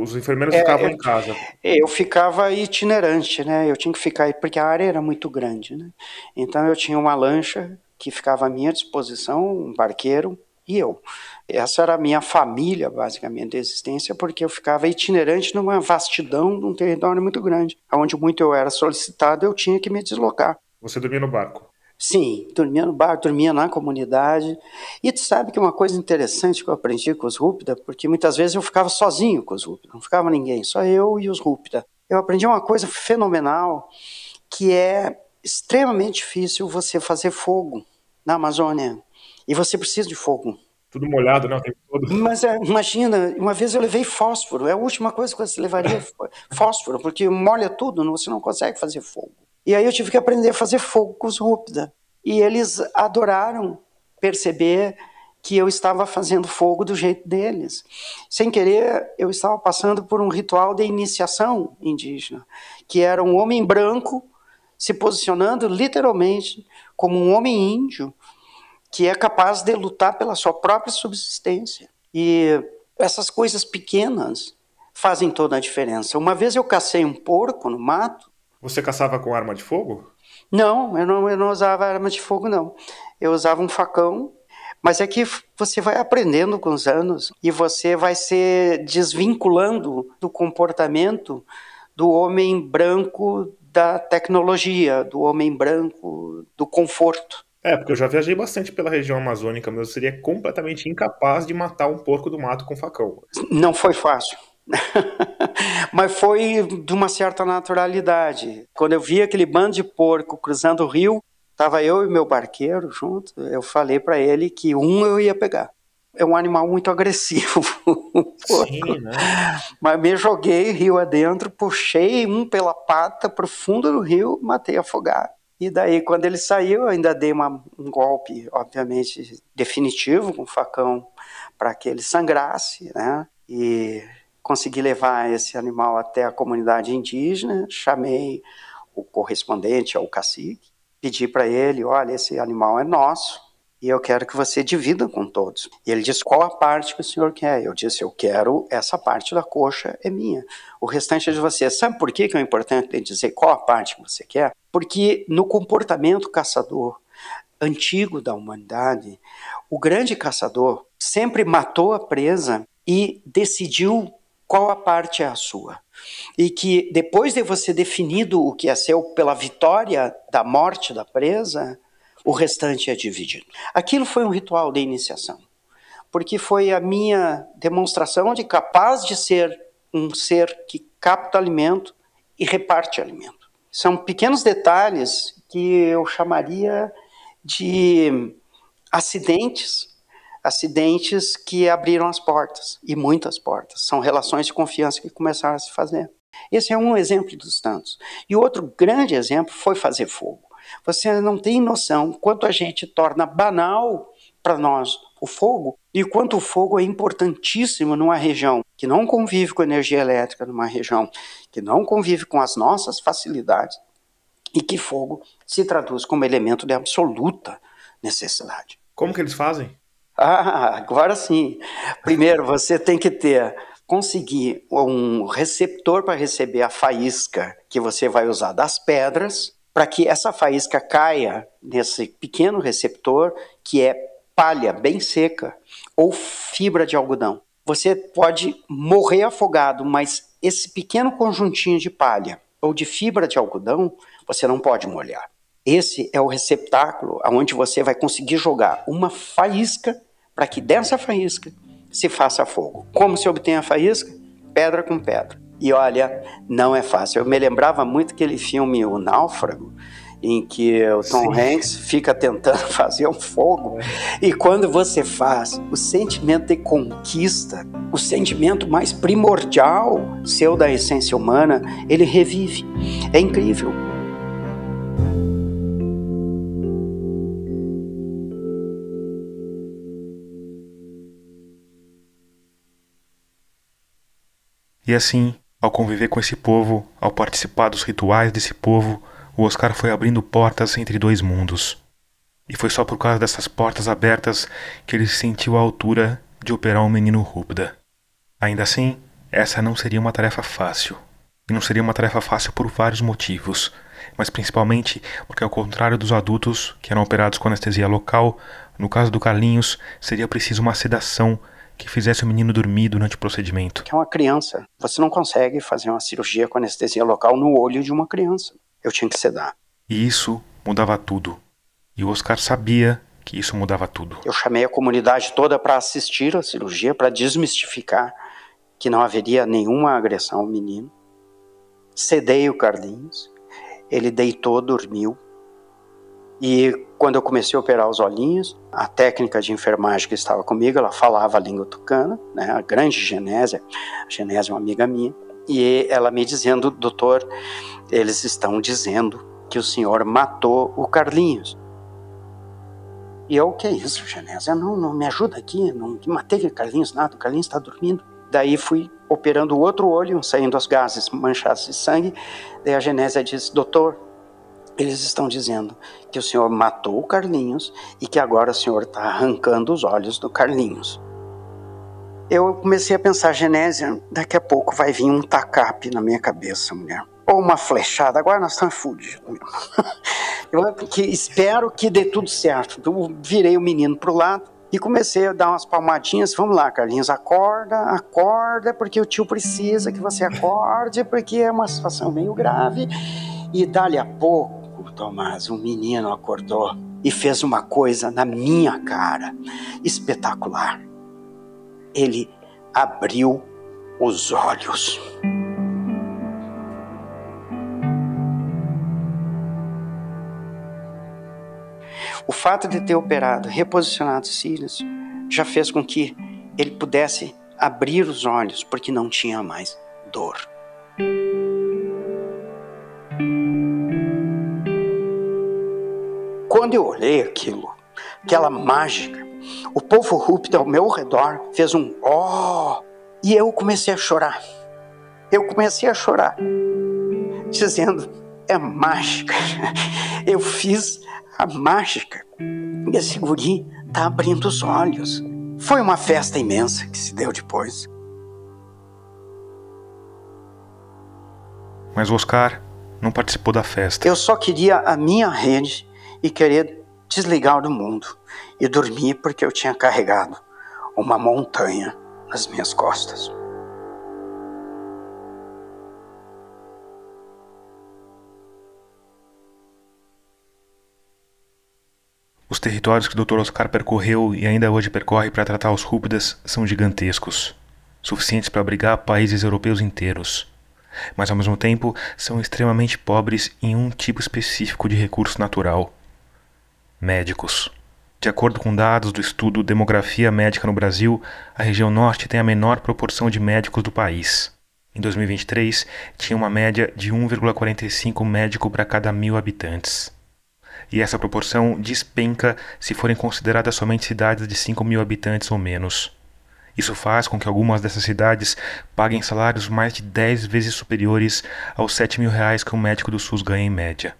os enfermeiros é, ficavam eu, em casa. Eu ficava itinerante, né? Eu tinha que ficar, porque a área era muito grande, né? Então eu tinha uma lancha que ficava à minha disposição, um barqueiro, e eu. Essa era a minha família, basicamente, de existência, porque eu ficava itinerante numa vastidão de um território muito grande. Onde muito eu era solicitado, eu tinha que me deslocar. Você dormia no barco? Sim, dormia no barco, dormia na comunidade. E tu sabe que uma coisa interessante que eu aprendi com os Rúpida, porque muitas vezes eu ficava sozinho com os Rúpida, não ficava ninguém, só eu e os Rúpida. Eu aprendi uma coisa fenomenal, que é extremamente difícil você fazer fogo na Amazônia. E você precisa de fogo. Tudo molhado, né? O tempo todo. Mas é, imagina, uma vez eu levei fósforo. É a última coisa que você levaria *laughs* fósforo, porque molha tudo, você não consegue fazer fogo. E aí eu tive que aprender a fazer fogo com os Rúpida. E eles adoraram perceber que eu estava fazendo fogo do jeito deles. Sem querer, eu estava passando por um ritual de iniciação indígena, que era um homem branco se posicionando literalmente como um homem índio que é capaz de lutar pela sua própria subsistência. E essas coisas pequenas fazem toda a diferença. Uma vez eu cacei um porco no mato. Você caçava com arma de fogo? Não, eu não, eu não usava arma de fogo, não. Eu usava um facão, mas é que você vai aprendendo com os anos e você vai se desvinculando do comportamento do homem branco da tecnologia, do homem branco do conforto. É, porque eu já viajei bastante pela região amazônica, mas eu seria completamente incapaz de matar um porco do mato com facão. Não foi fácil. *laughs* mas foi de uma certa naturalidade. Quando eu vi aquele bando de porco cruzando o rio, estava eu e meu barqueiro junto, eu falei para ele que um eu ia pegar. É um animal muito agressivo. *laughs* Sim, né? Mas me joguei rio adentro, puxei um pela pata pro fundo do rio, matei afogado. E daí, quando ele saiu, eu ainda dei uma, um golpe, obviamente, definitivo com o facão para que ele sangrasse, né? E consegui levar esse animal até a comunidade indígena, chamei o correspondente ao cacique, pedi para ele, olha, esse animal é nosso, e eu quero que você divida com todos. E ele disse: qual a parte que o senhor quer? Eu disse: eu quero essa parte da coxa, é minha. O restante é de você. Sabe por que, que é importante dizer qual a parte que você quer? Porque no comportamento caçador, antigo da humanidade, o grande caçador sempre matou a presa e decidiu qual a parte é a sua. E que depois de você definido o que é seu pela vitória da morte da presa, o restante é dividido. Aquilo foi um ritual de iniciação, porque foi a minha demonstração de capaz de ser um ser que capta alimento e reparte alimento. São pequenos detalhes que eu chamaria de acidentes acidentes que abriram as portas, e muitas portas. São relações de confiança que começaram a se fazer. Esse é um exemplo dos tantos. E outro grande exemplo foi fazer fogo. Você não tem noção quanto a gente torna banal para nós o fogo e quanto o fogo é importantíssimo numa região que não convive com energia elétrica, numa região que não convive com as nossas facilidades e que fogo se traduz como elemento de absoluta necessidade. Como que eles fazem? Ah, agora sim. Primeiro, você tem que ter conseguir um receptor para receber a faísca que você vai usar das pedras, para que essa faísca caia nesse pequeno receptor que é palha bem seca ou fibra de algodão. Você pode morrer afogado, mas esse pequeno conjuntinho de palha ou de fibra de algodão você não pode molhar. Esse é o receptáculo onde você vai conseguir jogar uma faísca para que dessa faísca se faça fogo. Como se obtém a faísca? Pedra com pedra. E olha, não é fácil. Eu me lembrava muito aquele filme O Náufrago, em que o Tom Sim. Hanks fica tentando *laughs* fazer um fogo. E quando você faz, o sentimento de conquista, o sentimento mais primordial seu da essência humana, ele revive. É incrível. E assim, ao conviver com esse povo, ao participar dos rituais desse povo, o Oscar foi abrindo portas entre dois mundos. E foi só por causa dessas portas abertas que ele se sentiu à altura de operar um menino Rúbida. Ainda assim, essa não seria uma tarefa fácil. E não seria uma tarefa fácil por vários motivos, mas principalmente porque, ao contrário dos adultos que eram operados com anestesia local, no caso do Carlinhos, seria preciso uma sedação que fizesse o menino dormir durante o procedimento. Que é uma criança. Você não consegue fazer uma cirurgia com anestesia local no olho de uma criança. Eu tinha que sedar. E isso mudava tudo. E o Oscar sabia que isso mudava tudo. Eu chamei a comunidade toda para assistir a cirurgia, para desmistificar que não haveria nenhuma agressão ao menino. Cedei o Carlinhos. Ele deitou, dormiu. E quando eu comecei a operar os olhinhos, a técnica de enfermagem que estava comigo, ela falava a língua tucana, né, a grande Genésia, a Genésia é uma amiga minha, e ela me dizendo, doutor, eles estão dizendo que o senhor matou o Carlinhos. E eu, o que é isso, Genésia? Não, não me ajuda aqui, não matei o Carlinhos, nada, o Carlinhos está dormindo. Daí fui operando o outro olho, saindo os gases manchados de sangue. Daí a Genésia disse, doutor, eles estão dizendo que o senhor matou o Carlinhos e que agora o senhor está arrancando os olhos do Carlinhos. Eu comecei a pensar, Genésia, daqui a pouco vai vir um tacape na minha cabeça, mulher. Ou uma flechada, agora nós estamos fodidos. *laughs* Eu que espero que dê tudo certo. Então, virei o menino para o lado e comecei a dar umas palmadinhas. Vamos lá, Carlinhos, acorda, acorda, porque o tio precisa que você acorde, porque é uma situação meio grave. E dali a pouco, Tomás, um menino acordou e fez uma coisa na minha cara espetacular. Ele abriu os olhos. O fato de ter operado, reposicionado os cílios, já fez com que ele pudesse abrir os olhos, porque não tinha mais dor. Quando eu olhei aquilo, aquela mágica, o povo rúpido ao meu redor fez um ó, oh, e eu comecei a chorar. Eu comecei a chorar, dizendo: é mágica. *laughs* Eu fiz a mágica. E esse guri tá abrindo os olhos. Foi uma festa imensa que se deu depois. Mas o Oscar não participou da festa. Eu só queria a minha rede e querer desligar do mundo e dormir porque eu tinha carregado uma montanha nas minhas costas. Os territórios que o Dr. Oscar percorreu e ainda hoje percorre para tratar os rúpidas são gigantescos, suficientes para abrigar países europeus inteiros mas ao mesmo tempo são extremamente pobres em um tipo específico de recurso natural: médicos. De acordo com dados do estudo Demografia Médica no Brasil, a região norte tem a menor proporção de médicos do país. Em 2023, tinha uma média de 1,45 médico para cada mil habitantes. E essa proporção despenca se forem consideradas somente cidades de 5 mil habitantes ou menos. Isso faz com que algumas dessas cidades paguem salários mais de 10 vezes superiores aos 7 mil reais que um médico do SUS ganha em média.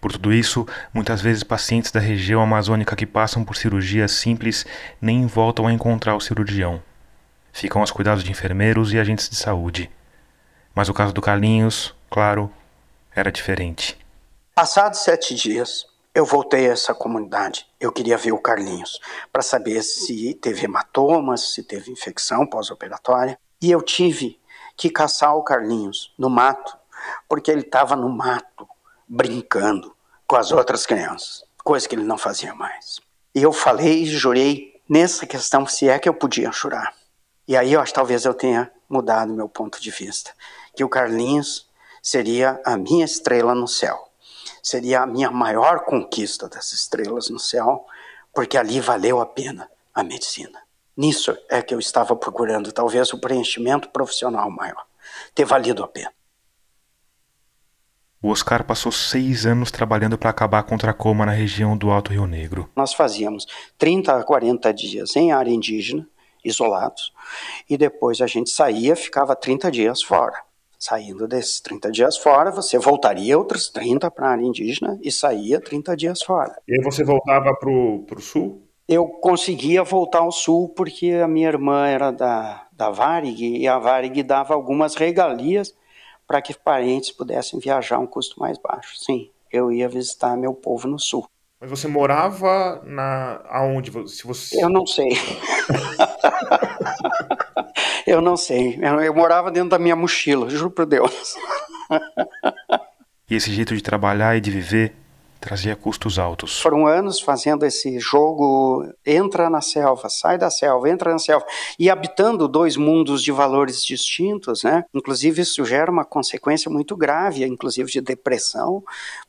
Por tudo isso, muitas vezes pacientes da região amazônica que passam por cirurgias simples nem voltam a encontrar o cirurgião. Ficam aos cuidados de enfermeiros e agentes de saúde. Mas o caso do Carlinhos, claro, era diferente. Passados sete dias, eu voltei a essa comunidade. Eu queria ver o Carlinhos para saber se teve hematomas, se teve infecção pós-operatória. E eu tive que caçar o Carlinhos no mato, porque ele estava no mato brincando com as outras crianças, coisa que ele não fazia mais. E eu falei e jurei nessa questão se é que eu podia jurar. E aí eu acho talvez eu tenha mudado meu ponto de vista, que o Carlinhos seria a minha estrela no céu seria a minha maior conquista das estrelas no céu, porque ali valeu a pena a medicina. Nisso é que eu estava procurando talvez o preenchimento profissional maior, ter valido a pena. O Oscar passou seis anos trabalhando para acabar com o tracoma na região do Alto Rio Negro. Nós fazíamos 30 a 40 dias em área indígena, isolados, e depois a gente saía, ficava 30 dias fora. Saindo desses 30 dias fora, você voltaria outros 30 para a área indígena e saía 30 dias fora. E aí você voltava para o sul? Eu conseguia voltar ao sul porque a minha irmã era da, da Varig e a Varig dava algumas regalias para que parentes pudessem viajar a um custo mais baixo. Sim, eu ia visitar meu povo no sul. Mas você morava na aonde? Se você... Eu não sei. *laughs* Eu não sei. Eu, eu morava dentro da minha mochila, juro por Deus. e esse jeito de trabalhar e de viver trazia custos altos. Foram anos fazendo esse jogo, entra na selva, sai da selva, entra na selva, e habitando dois mundos de valores distintos, né? Inclusive isso gera uma consequência muito grave, inclusive de depressão,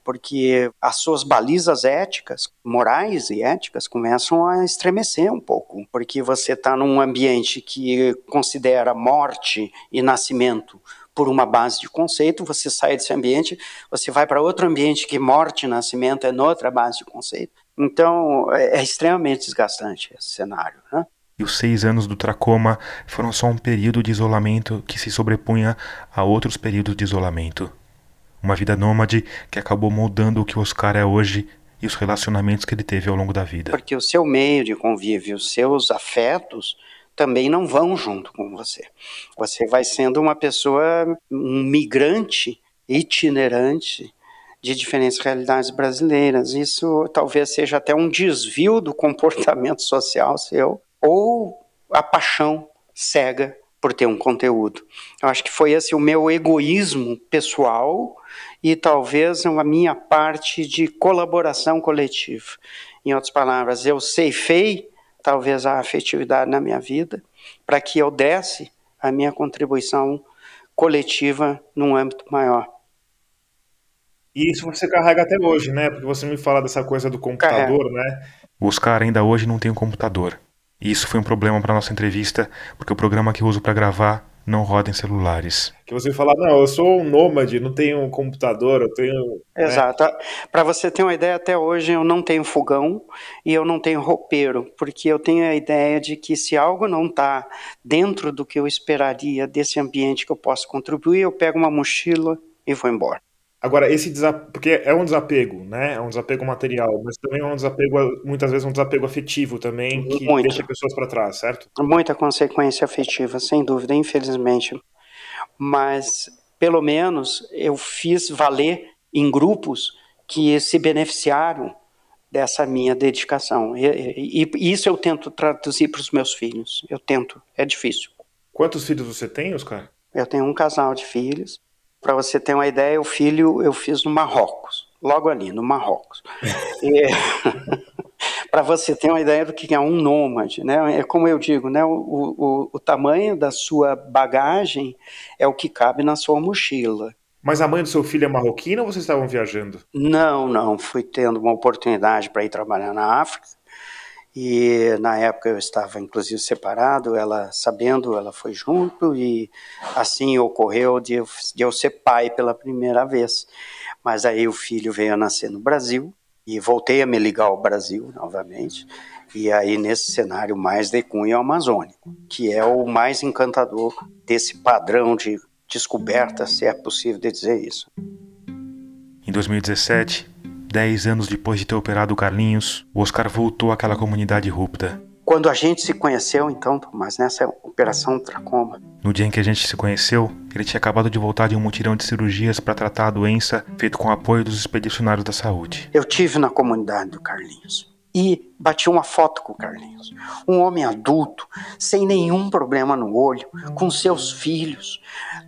porque as suas balizas éticas, morais e éticas começam a estremecer um pouco, porque você está num ambiente que considera morte e nascimento por uma base de conceito, você sai desse ambiente, você vai para outro ambiente que morte e nascimento é noutra base de conceito. Então, é, é extremamente desgastante esse cenário. Né? E os seis anos do tracoma foram só um período de isolamento que se sobrepunha a outros períodos de isolamento. Uma vida nômade que acabou moldando o que o Oscar é hoje e os relacionamentos que ele teve ao longo da vida. Porque o seu meio de convívio, os seus afetos, também não vão junto com você. Você vai sendo uma pessoa, um migrante itinerante de diferentes realidades brasileiras. Isso talvez seja até um desvio do comportamento *laughs* social seu ou a paixão cega por ter um conteúdo. Eu acho que foi esse o meu egoísmo pessoal e talvez a minha parte de colaboração coletiva. Em outras palavras, eu ceifei talvez a afetividade na minha vida, para que eu desse a minha contribuição coletiva num âmbito maior. E isso você carrega até hoje, né? Porque você me fala dessa coisa do computador, né? O Oscar ainda hoje não tem um computador. E isso foi um problema para nossa entrevista, porque o programa que eu uso para gravar não roda em celulares. Que você fala, não, eu sou um nômade, não tenho um computador, eu tenho. Né? Exato. Né? Para você ter uma ideia, até hoje eu não tenho fogão e eu não tenho roupeiro, porque eu tenho a ideia de que se algo não está dentro do que eu esperaria desse ambiente que eu posso contribuir, eu pego uma mochila e vou embora. Agora, esse desapego, porque é um desapego, né? É um desapego material, mas também é um desapego, muitas vezes, um desapego afetivo também, que Muito. deixa pessoas para trás, certo? Muita consequência afetiva, sem dúvida, infelizmente. Mas, pelo menos, eu fiz valer em grupos que se beneficiaram dessa minha dedicação. E, e, e isso eu tento traduzir para os meus filhos. Eu tento. É difícil. Quantos filhos você tem, Oscar? Eu tenho um casal de filhos. Para você ter uma ideia, o filho eu fiz no Marrocos, logo ali, no Marrocos. *laughs* Para você ter uma ideia do que é um nômade, né? É como eu digo, né? O, o, o tamanho da sua bagagem é o que cabe na sua mochila. Mas a mãe do seu filho é marroquina ou vocês estavam viajando? Não, não. Fui tendo uma oportunidade para ir trabalhar na África. E na época eu estava inclusive separado, ela sabendo, ela foi junto e assim ocorreu de de eu ser pai pela primeira vez. Mas aí o filho veio a nascer no Brasil e voltei a me ligar ao Brasil novamente. E aí nesse cenário mais de cunho amazônico, que é o mais encantador desse padrão de descoberta, se é possível dizer isso. Em 2017, dez anos depois de ter operado o Carlinhos, o Oscar voltou àquela comunidade rupta. Quando a gente se conheceu, então, Tomás, nessa operação tracoma. No dia em que a gente se conheceu, ele tinha acabado de voltar de um mutirão de cirurgias para tratar a doença, feito com o apoio dos expedicionários da saúde. Eu tive na comunidade do Carlinhos e bati uma foto com o Carlinhos. Um homem adulto, sem nenhum problema no olho, com seus filhos,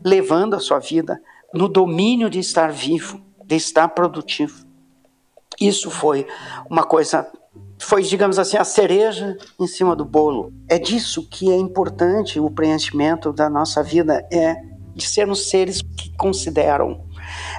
levando a sua vida no domínio de estar vivo, de estar produtivo. Isso foi uma coisa, foi, digamos assim, a cereja em cima do bolo. É disso que é importante o preenchimento da nossa vida, é de sermos seres que consideram.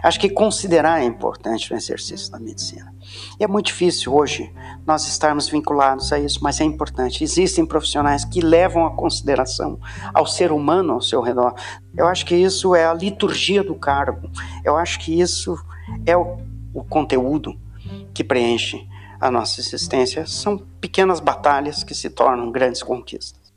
Acho que considerar é importante no exercício da medicina. E é muito difícil hoje nós estarmos vinculados a isso, mas é importante. Existem profissionais que levam a consideração ao ser humano ao seu redor. Eu acho que isso é a liturgia do cargo. Eu acho que isso é o, o conteúdo que preenche a nossa existência são pequenas batalhas que se tornam grandes conquistas.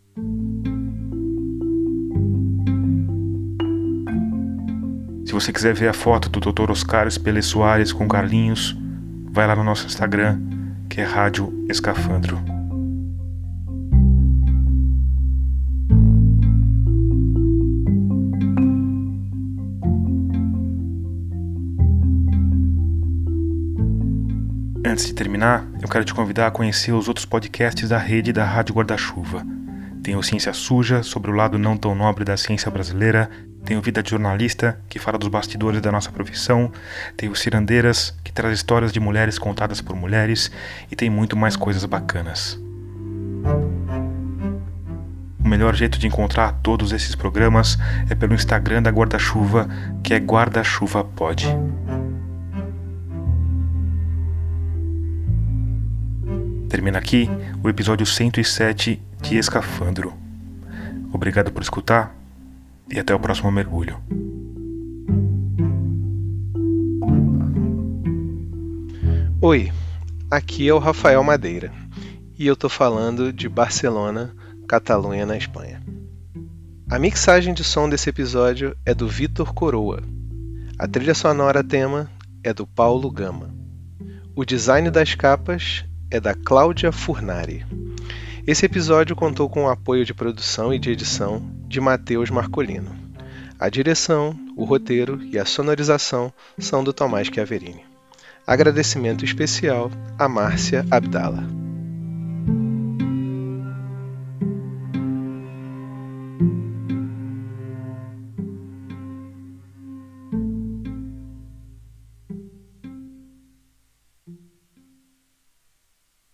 Se você quiser ver a foto do Dr. Oscar Espelê Soares com Carlinhos, vai lá no nosso Instagram, que é Rádio Escafandro. Antes de terminar, eu quero te convidar a conhecer os outros podcasts da rede da Rádio Guarda-Chuva. Tem o Ciência Suja, sobre o lado não tão nobre da ciência brasileira. Tem o Vida de Jornalista, que fala dos bastidores da nossa profissão. Tem o Cirandeiras, que traz histórias de mulheres contadas por mulheres. E tem muito mais coisas bacanas. O melhor jeito de encontrar todos esses programas é pelo Instagram da Guarda-Chuva, que é Guarda-Chuva Pod. Termina aqui o episódio 107 de Escafandro. Obrigado por escutar e até o próximo mergulho. Oi, aqui é o Rafael Madeira e eu tô falando de Barcelona, Catalunha, na Espanha. A mixagem de som desse episódio é do Vitor Coroa. A trilha sonora tema é do Paulo Gama. O design das capas é da Cláudia Furnari. Esse episódio contou com o apoio de produção e de edição de Matheus Marcolino. A direção, o roteiro e a sonorização são do Tomás Chiaverini. Agradecimento especial a Márcia Abdala.